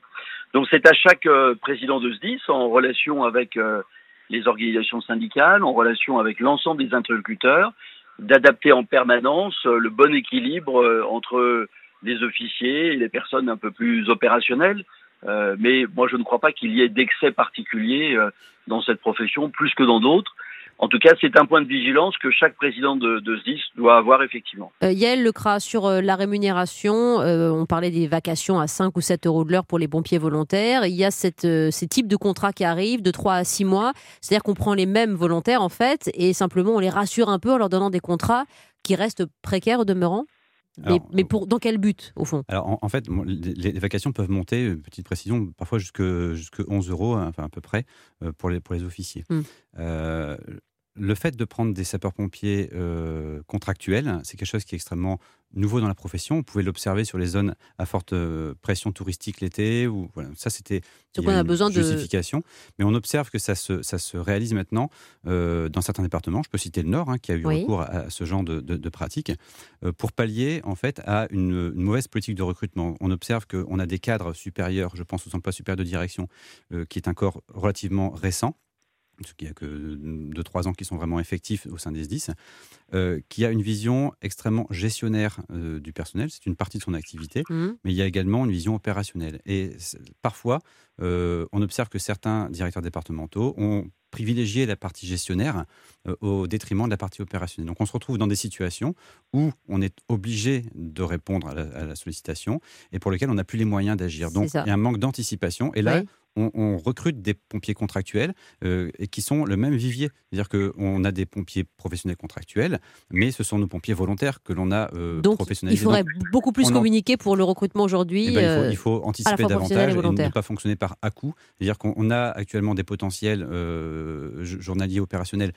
Speaker 9: Donc c'est à chaque euh, président de SDIS, en relation avec euh, les organisations syndicales, en relation avec l'ensemble des interlocuteurs, d'adapter en permanence euh, le bon équilibre entre les officiers et les personnes un peu plus opérationnelles. Mais moi, je ne crois pas qu'il y ait d'excès particulier dans cette profession, plus que dans d'autres. En tout cas, c'est un point de vigilance que chaque président de, de SDIS doit avoir effectivement.
Speaker 1: Euh, Yael Lecras, sur euh, la rémunération, euh, on parlait des vacations à 5 ou 7 euros de l'heure pour les pompiers volontaires. Il y a cette, euh, ces types de contrats qui arrivent de 3 à 6 mois. C'est-à-dire qu'on prend les mêmes volontaires, en fait, et simplement on les rassure un peu en leur donnant des contrats qui restent précaires au demeurant. Mais,
Speaker 4: Alors,
Speaker 1: mais pour, dans quel but, au fond?
Speaker 4: Alors, en, en fait, les, les vacations peuvent monter, petite précision, parfois jusque, jusque 11 euros, hein, enfin à peu près, pour les, pour les officiers.
Speaker 1: Mm.
Speaker 4: Euh, le fait de prendre des sapeurs-pompiers euh, contractuels, c'est quelque chose qui est extrêmement nouveau dans la profession. Vous pouvez l'observer sur les zones à forte euh, pression touristique l'été. Ou voilà, ça, c'était
Speaker 1: on a
Speaker 4: une
Speaker 1: besoin de-
Speaker 4: justification. Mais on observe que ça se, ça se réalise maintenant euh, dans certains départements. Je peux citer le Nord, hein, qui a eu
Speaker 1: Oui.
Speaker 4: recours à, à ce genre de, de, de pratique euh, pour pallier en fait à une, une mauvaise politique de recrutement. On observe qu'on a des cadres supérieurs, je pense aux emplois supérieurs de direction, euh, qui est un corps relativement récent. Qu'il n'y a que 2-3 ans qui sont vraiment effectifs au sein des SDIS, euh, qui a une vision extrêmement gestionnaire euh, du personnel. C'est une partie de son activité,
Speaker 1: Mhm.
Speaker 4: mais il y a également une vision opérationnelle. Et parfois, euh, on observe que certains directeurs départementaux ont privilégié la partie gestionnaire euh, au détriment de la partie opérationnelle. Donc on se retrouve dans des situations où on est obligé de répondre à la, à la sollicitation et pour lesquelles on n'a plus les moyens d'agir. Donc il y a un manque d'anticipation. Et là,
Speaker 1: Oui.
Speaker 4: On, on recrute des pompiers contractuels euh, et qui sont le même vivier. C'est-à-dire qu'on a des pompiers professionnels contractuels, mais ce sont nos pompiers volontaires que l'on a euh,
Speaker 1: Donc, il faudrait
Speaker 4: Donc,
Speaker 1: beaucoup plus
Speaker 4: en-
Speaker 1: communiquer pour le recrutement aujourd'hui.
Speaker 4: eh ben, il, faut,
Speaker 1: euh,
Speaker 4: il faut anticiper
Speaker 1: et
Speaker 4: davantage et,
Speaker 1: volontaire.
Speaker 4: ne pas fonctionner par à-coup. C'est-à-dire qu'on on a actuellement des potentiels euh, journaliers opérationnels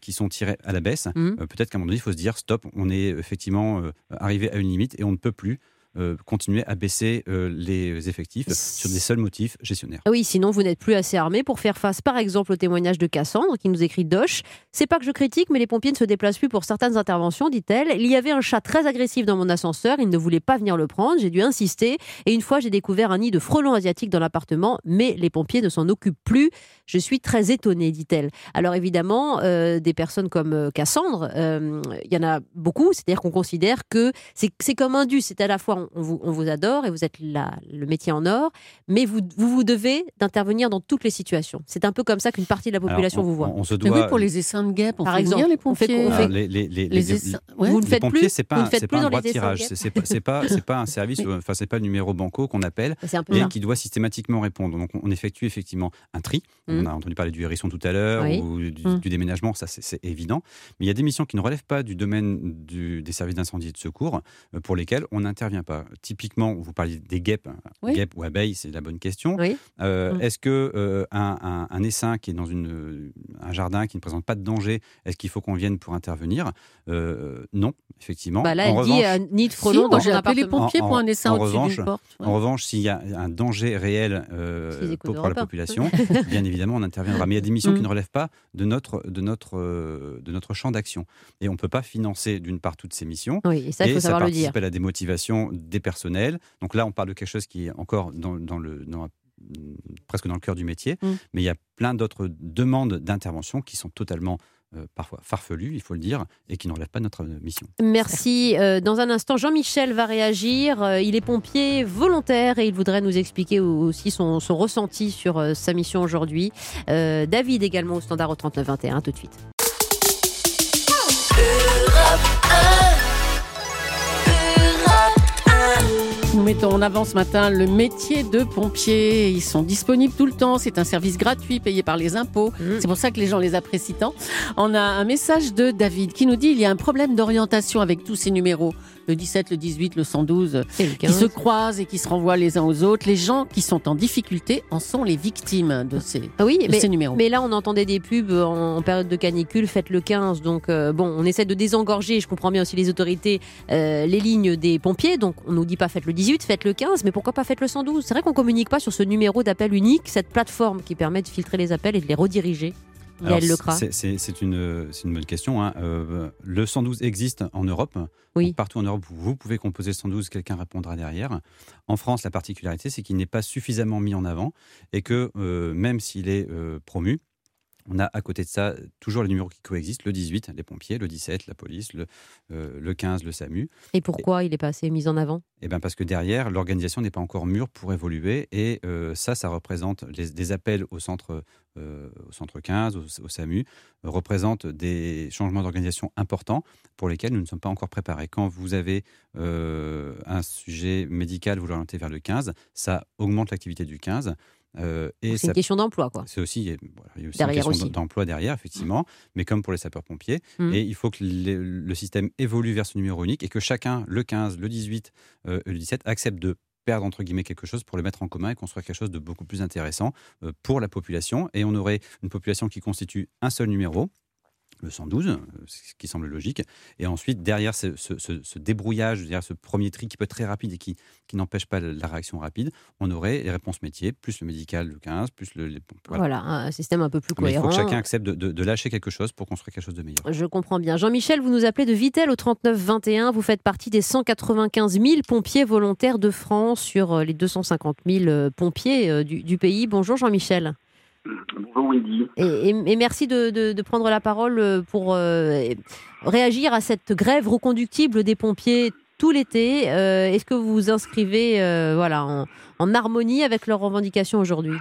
Speaker 4: qui sont tirés à la baisse. Euh, Peut-être qu'à un moment donné, il faut se dire stop, on est effectivement arrivé à une limite et on ne peut plus euh, continuer à baisser euh, les effectifs sur des seuls motifs gestionnaires.
Speaker 1: Oui, sinon vous n'êtes plus assez armé pour faire face, par exemple, au témoignage de Cassandre qui nous écrit Doche. C'est pas que je critique, mais les pompiers ne se déplacent plus pour certaines interventions, dit-elle. Il y avait un chat très agressif dans mon ascenseur, il ne voulait pas venir le prendre, j'ai dû insister. Et une fois, j'ai découvert un nid de frelons asiatiques dans l'appartement, mais les pompiers ne s'en occupent plus. Je suis très étonnée, dit-elle. Alors évidemment, euh, des personnes comme Cassandre, il y en a beaucoup, c'est-à-dire qu'on considère que c'est comme un dû, c'est à la fois on vous, on vous adore et vous êtes là, le métier en or, mais vous vous, vous devez d'intervenir dans toutes les situations. C'est un peu comme ça qu'une partie de la population
Speaker 4: Alors, on-
Speaker 1: vous voit.
Speaker 4: On, on se
Speaker 2: Mais
Speaker 4: doit.
Speaker 2: oui, pour les essaims de guêpes, on
Speaker 1: Par
Speaker 2: fait
Speaker 1: exemple,
Speaker 2: venir les
Speaker 1: on fait-
Speaker 2: pompiers.
Speaker 1: on
Speaker 4: Ah,
Speaker 1: fait-
Speaker 4: les, les- les-
Speaker 2: Les
Speaker 4: les-
Speaker 2: essaims- ouais.
Speaker 1: Vous ne
Speaker 4: les
Speaker 1: faites
Speaker 4: pompiers,
Speaker 1: plus
Speaker 4: c'est pas, un- pas droit de tirage, c'est pas, c'est pas, c'est pas un service, euh, enfin c'est pas le numéro banco qu'on appelle et qui doit systématiquement répondre. Donc on effectue effectivement un tri.
Speaker 1: Mm.
Speaker 4: On a entendu parler du hérisson tout à l'heure
Speaker 1: Oui.
Speaker 4: ou du,
Speaker 2: Mm.
Speaker 4: du déménagement, ça c'est- c'est évident. Mais il y a des missions qui ne relèvent pas du domaine du- des services d'incendie et de secours euh, pour lesquelles on n'intervient pas. Typiquement, vous parliez des guêpes, hein.
Speaker 2: Oui.
Speaker 4: guêpes ou abeilles, c'est la bonne question.
Speaker 1: Oui.
Speaker 4: Euh,
Speaker 2: Mm.
Speaker 4: Est-ce que euh, un, un- un essaim qui est dans une, euh, un jardin qui ne présente pas de danger, est-ce qu'il faut qu'on vienne pour intervenir? Euh, Non, effectivement.
Speaker 1: Bah là,
Speaker 4: en
Speaker 1: elle dit
Speaker 4: revanche,
Speaker 1: euh, nid de
Speaker 2: Si,
Speaker 1: frelons dans
Speaker 2: j'ai appelé les pompiers
Speaker 4: En-
Speaker 2: pour un
Speaker 4: en
Speaker 2: au-dessus
Speaker 4: revanche-
Speaker 2: d'une porte. ouais.
Speaker 4: En revanche, s'il y a un danger réel euh, pour, la population, bien évidemment, on interviendra. Mais il y a des missions qui
Speaker 2: Mm.
Speaker 4: ne relèvent pas de notre, de notre, euh, de notre champ d'action. Et on ne peut pas financer, d'une part, toutes ces missions.
Speaker 1: Oui, et ça, il
Speaker 4: et
Speaker 1: faut
Speaker 4: ça
Speaker 1: savoir le
Speaker 4: participe
Speaker 1: dire.
Speaker 4: à la démotivation des personnels. Donc là, on parle de quelque chose qui est encore dans, dans le, dans- presque dans le cœur du métier.
Speaker 2: Mm.
Speaker 4: Mais il y a plein d'autres demandes d'intervention qui sont totalement euh, parfois farfelues, il faut le dire, et qui ne relèvent pas de notre euh, mission.
Speaker 1: Merci. Euh, dans un instant, Jean-Michel va réagir. Euh, il est pompier volontaire et il voudrait nous expliquer aussi son, son ressenti sur sa mission aujourd'hui. David également au standard au 3921. Tout de suite.
Speaker 2: Nous mettons en avant ce matin le métier de pompier. Ils sont disponibles tout le temps. C'est un service gratuit payé par les impôts.
Speaker 1: Mm.
Speaker 2: C'est pour ça que les gens les apprécient tant. On a un message de David qui nous dit il y a un problème d'orientation avec tous ces numéros. Le 17, le 18, le 112,
Speaker 1: Et le
Speaker 2: qui
Speaker 1: 15.
Speaker 2: se croisent et qui se renvoient les uns aux autres. Les gens qui sont en difficulté en sont les victimes de ces,
Speaker 1: Ah oui,
Speaker 2: de
Speaker 1: mais,
Speaker 2: ces numéros.
Speaker 1: mais là, on entendait des pubs en, en période de canicule, faites le 15. Donc, euh, bon, on essaie de désengorger, je comprends bien aussi les autorités, euh, les lignes des pompiers. Donc, on nous dit pas faites le 18, faites le 15, mais pourquoi pas faites le 112 C'est vrai qu'on communique pas sur ce numéro d'appel unique, cette plateforme qui permet de filtrer les appels et de les rediriger. Yael
Speaker 4: c'est- une, bonne question. hein. Euh, le 112 existe en Europe.
Speaker 1: Oui.
Speaker 4: Donc, partout en Europe, vous pouvez composer le 112, quelqu'un répondra derrière. En France, la particularité, c'est qu'il n'est pas suffisamment mis en avant et que euh, même s'il est euh, promu, on a à côté de ça toujours les numéros qui coexistent, le 18, les pompiers, le 17, la police, le, euh, le 15, le SAMU.
Speaker 1: Et pourquoi il n'est pas assez mis en avant?
Speaker 4: Eh ben parce que derrière, l'organisation n'est pas encore mûre pour évoluer et euh, ça, ça représente les- des appels au centre, euh, au centre 15, au, au SAMU, représente des changements d'organisation importants pour lesquels nous ne sommes pas encore préparés. Quand vous avez un sujet médical, vous l'orientez vers le 15, ça augmente l'activité du 15. Euh, et
Speaker 1: C'est une question d'emploi, quoi.
Speaker 4: c'est aussi, voilà, il y a aussi
Speaker 1: Derrière
Speaker 4: une question d'emploi derrière, effectivement, mais comme pour les sapeurs-pompiers.
Speaker 1: Mm.
Speaker 4: Et il faut que le, le système évolue vers ce numéro unique et que chacun, le 15, le 18, euh, le 17, accepte de perdre entre guillemets quelque chose pour le mettre en commun et construire quelque chose de beaucoup plus intéressant euh, pour la population. Et on aurait une population qui constitue un seul numéro le 112, euh, ce qui semble logique. Et ensuite, derrière ce, ce- ce- ce débrouillage, derrière ce premier tri qui peut être très rapide et qui, qui n'empêche pas la réaction rapide, on aurait les réponses métiers, plus le médical, le 15, plus le... les-
Speaker 1: Voilà, un système un peu plus
Speaker 4: Mais il faut
Speaker 1: cohérent.
Speaker 4: que chacun accepte de, de- de lâcher quelque chose pour construire quelque chose de meilleur.
Speaker 1: Je comprends bien. Jean-Michel, vous nous appelez de Vitel au 3921. Vous faites partie des 195 000 pompiers volontaires de France sur euh, les 250 000 euh, pompiers du, du pays. Bonjour Jean-Michel.
Speaker 12: Bonjour Wendy.
Speaker 1: Et, et- et merci de, de- de prendre la parole euh, pour euh, réagir à cette grève reconductible des pompiers tout l'été. Euh, Est-ce que vous vous inscrivez euh, voilà, en, en harmonie avec leurs revendications aujourd'hui?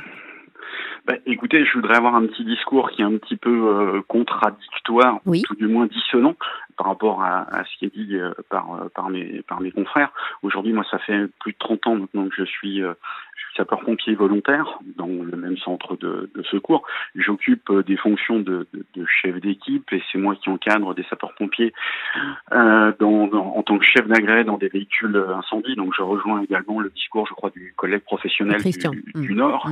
Speaker 12: Bah, écoutez, je voudrais avoir un petit discours qui est un petit peu contradictoire, ou tout du moins dissonant par rapport à, à ce qui est dit par, par, mes, par mes confrères. Aujourd'hui, moi, ça fait plus de 30 ans maintenant que je suis sapeur-pompier volontaire dans le même centre de, de secours. J'occupe euh, des fonctions de, de, de chef d'équipe et c'est moi qui encadre des sapeurs-pompiers euh, dans, dans- en tant que chef d'agrès dans des véhicules euh, incendies. Donc, je rejoins également le discours, je crois, du collègue professionnel du, du Nord.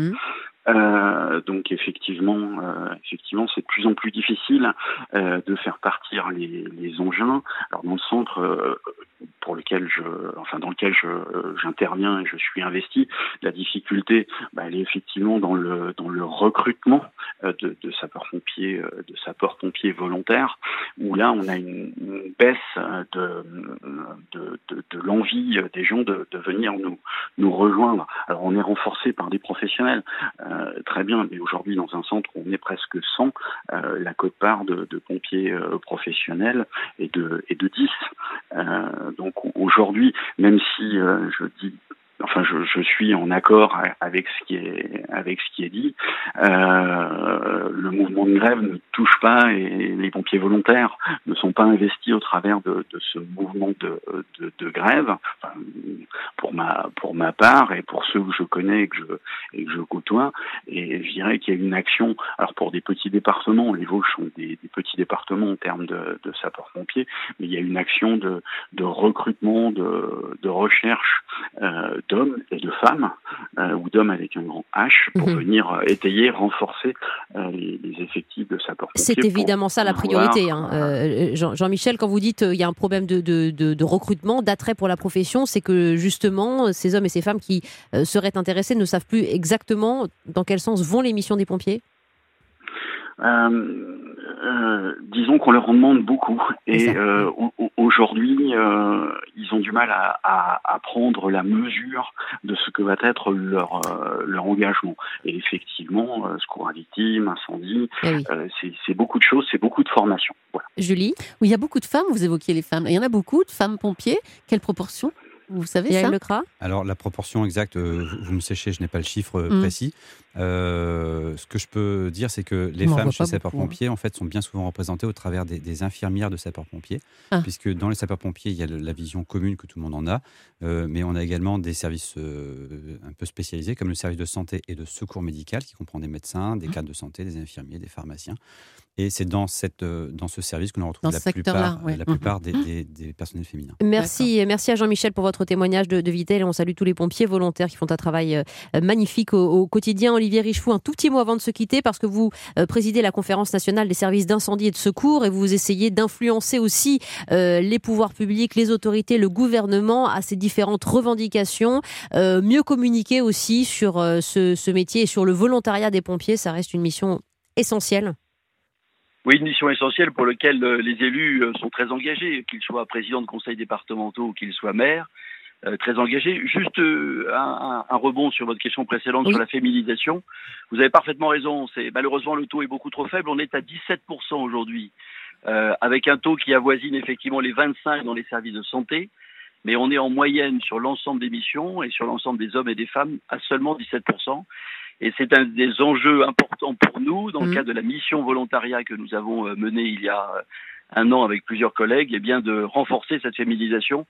Speaker 12: Euh, donc effectivement, euh, effectivement, c'est de plus en plus difficile euh, de faire partir les, les engins. Alors dans le centre lequel dans lequel je j'interviens et je suis investi, la difficulté, bah, elle est effectivement dans le dans le recrutement euh, de, sapeurs-pompiers, euh, de sapeurs-pompiers volontaires, où là on a une, baisse euh, de de, l'envie des gens de, venir nous nous rejoindre. Alors on est renforcé par des professionnels, euh, très bien, mais aujourd'hui dans un centre où on est presque 100, euh, la cote-part de, pompiers euh, professionnels est de, est de 10. Euh, donc aujourd'hui, même si euh, je dis Enfin, je, je suis en accord avec ce qui est avec ce qui est dit. Euh, le mouvement de grève ne touche pas et les pompiers volontaires ne sont pas investis au travers de, de ce mouvement de, de, de grève. Pour ma pour ma part et pour ceux que je connais et que je et que je côtoie. Et je dirais qu'il y a une action. Alors pour des petits départements, les Vosges sont des, des petits départements en termes de, de sapeurs-pompiers, mais il y a une action de, de recrutement, de, de recherche euh, d'hommes et de femmes, euh, ou d'hommes avec un grand H, pour
Speaker 1: Mhm.
Speaker 12: venir euh, étayer, renforcer euh, les, les effectifs de sapeurs-pompiers.
Speaker 1: C'est
Speaker 12: pour
Speaker 1: évidemment ça la priorité. hein. Euh, Jean- Jean-Michel, quand vous dites qu'il y a un problème de, de- de- de recrutement, d'attrait pour la profession, c'est que justement, ces hommes et ces femmes qui seraient intéressés ne savent plus exactement dans quel sens vont les missions des pompiers?
Speaker 12: Euh, disons qu'on leur en demande beaucoup et euh, au- au- aujourd'hui euh, ils ont du mal à, à, à prendre la mesure de ce que va être leur euh, leur engagement et effectivement euh, secours à victimes incendie
Speaker 1: Eh oui.
Speaker 12: euh, c'est c'est beaucoup de choses c'est beaucoup de formation voilà.
Speaker 1: Julie?
Speaker 2: Oui, il y a beaucoup de femmes, vous évoquiez les femmes. Il y en a beaucoup de femmes pompiers. Quelle proportion? Vous savez
Speaker 1: Yael
Speaker 2: ça
Speaker 1: Lecras
Speaker 4: Alors la proportion exacte, euh, vous, vous me séchez, je n'ai pas le chiffre euh,
Speaker 2: Mm.
Speaker 4: précis. Euh, ce que je peux dire, c'est que les
Speaker 2: On
Speaker 4: femmes chez sapeurs-pompiers, en fait, sont bien souvent représentées au travers des, des infirmières de sapeurs-pompiers,
Speaker 2: Ah.
Speaker 4: puisque dans les sapeurs-pompiers, il y a le- la vision commune que tout le monde en a, euh, mais on a également des services euh, un peu spécialisés, comme le service de santé et de secours médical, qui comprend des médecins,
Speaker 2: Mmh.
Speaker 4: des cadres de santé, des infirmiers, des pharmaciens. Et c'est dans, cette, euh, dans ce service que l'on retrouve
Speaker 2: Dans
Speaker 4: la plupart,
Speaker 2: ouais.
Speaker 4: la
Speaker 2: Mhm.
Speaker 4: plupart des, des- des personnels féminins.
Speaker 1: Merci, merci à Jean-Michel pour votre témoignage de, de Vitel. Et on salue tous les pompiers volontaires qui font un travail euh, magnifique au, au quotidien. Olivier Richefou, un tout petit mot avant de se quitter parce que vous euh, présidez la conférence nationale des services d'incendie et de secours et vous essayez d'influencer aussi euh, les pouvoirs publics, les autorités, le gouvernement à ces différentes revendications. Euh, mieux communiquer aussi sur euh, ce, ce métier et sur le volontariat des pompiers. Ça reste une mission essentielle.
Speaker 12: Oui, une mission essentielle pour laquelle euh, les élus euh, sont très engagés, qu'ils soient présidents de conseils départementaux ou qu'ils soient maires, euh, très engagés. Juste euh, un, un- rebond sur votre question précédente sur la féminisation. Vous avez parfaitement raison. C'est malheureusement le taux est beaucoup trop faible. On est à 17% aujourd'hui, euh, avec un taux qui avoisine effectivement les 25 dans les services de santé. Mais on est en moyenne sur l'ensemble des missions et sur l'ensemble des hommes et des femmes à seulement 17%. Et c'est un des enjeux importants pour nous dans le cadre de la mission volontariat que nous avons euh, menée il y a euh, un an avec plusieurs collègues, et bien de renforcer cette féminisation.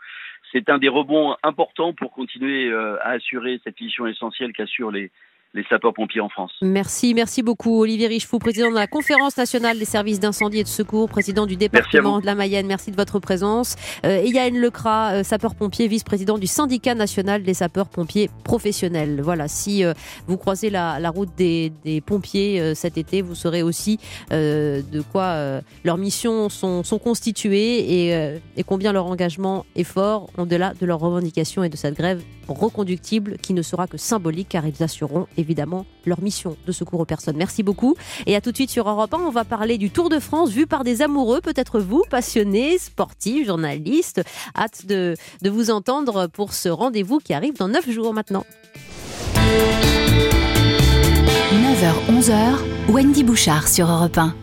Speaker 12: C'est un des rebonds importants pour continuer euh, à assurer cette mission essentielle qu'assurent les,
Speaker 9: les sapeurs-pompiers en France.
Speaker 1: Merci, merci beaucoup Olivier Richefou, président de la Conférence nationale des services d'incendie et de secours, président du département de la Mayenne. Merci de votre présence. Euh, et Yann Lecras, euh, sapeur-pompier, vice-président du syndicat national des sapeurs-pompiers professionnels. Voilà, si euh, vous croisez la, route des, pompiers cet été, vous saurez aussi de quoi leurs missions sont, constituées et, et combien leur engagement est fort au-delà de leurs revendications et de cette grève reconductible qui ne sera que symbolique car ils assureront évidemment leur mission de secours aux personnes. Merci beaucoup. Et à tout de suite sur Europe 1, on va parler du Tour de France vu par des amoureux, peut-être vous, passionnés, sportifs, journalistes. Hâte de, de vous entendre pour ce rendez-vous qui arrive dans 9 jours maintenant.
Speaker 3: 9h-11h, Wendy Bouchard sur Europe 1.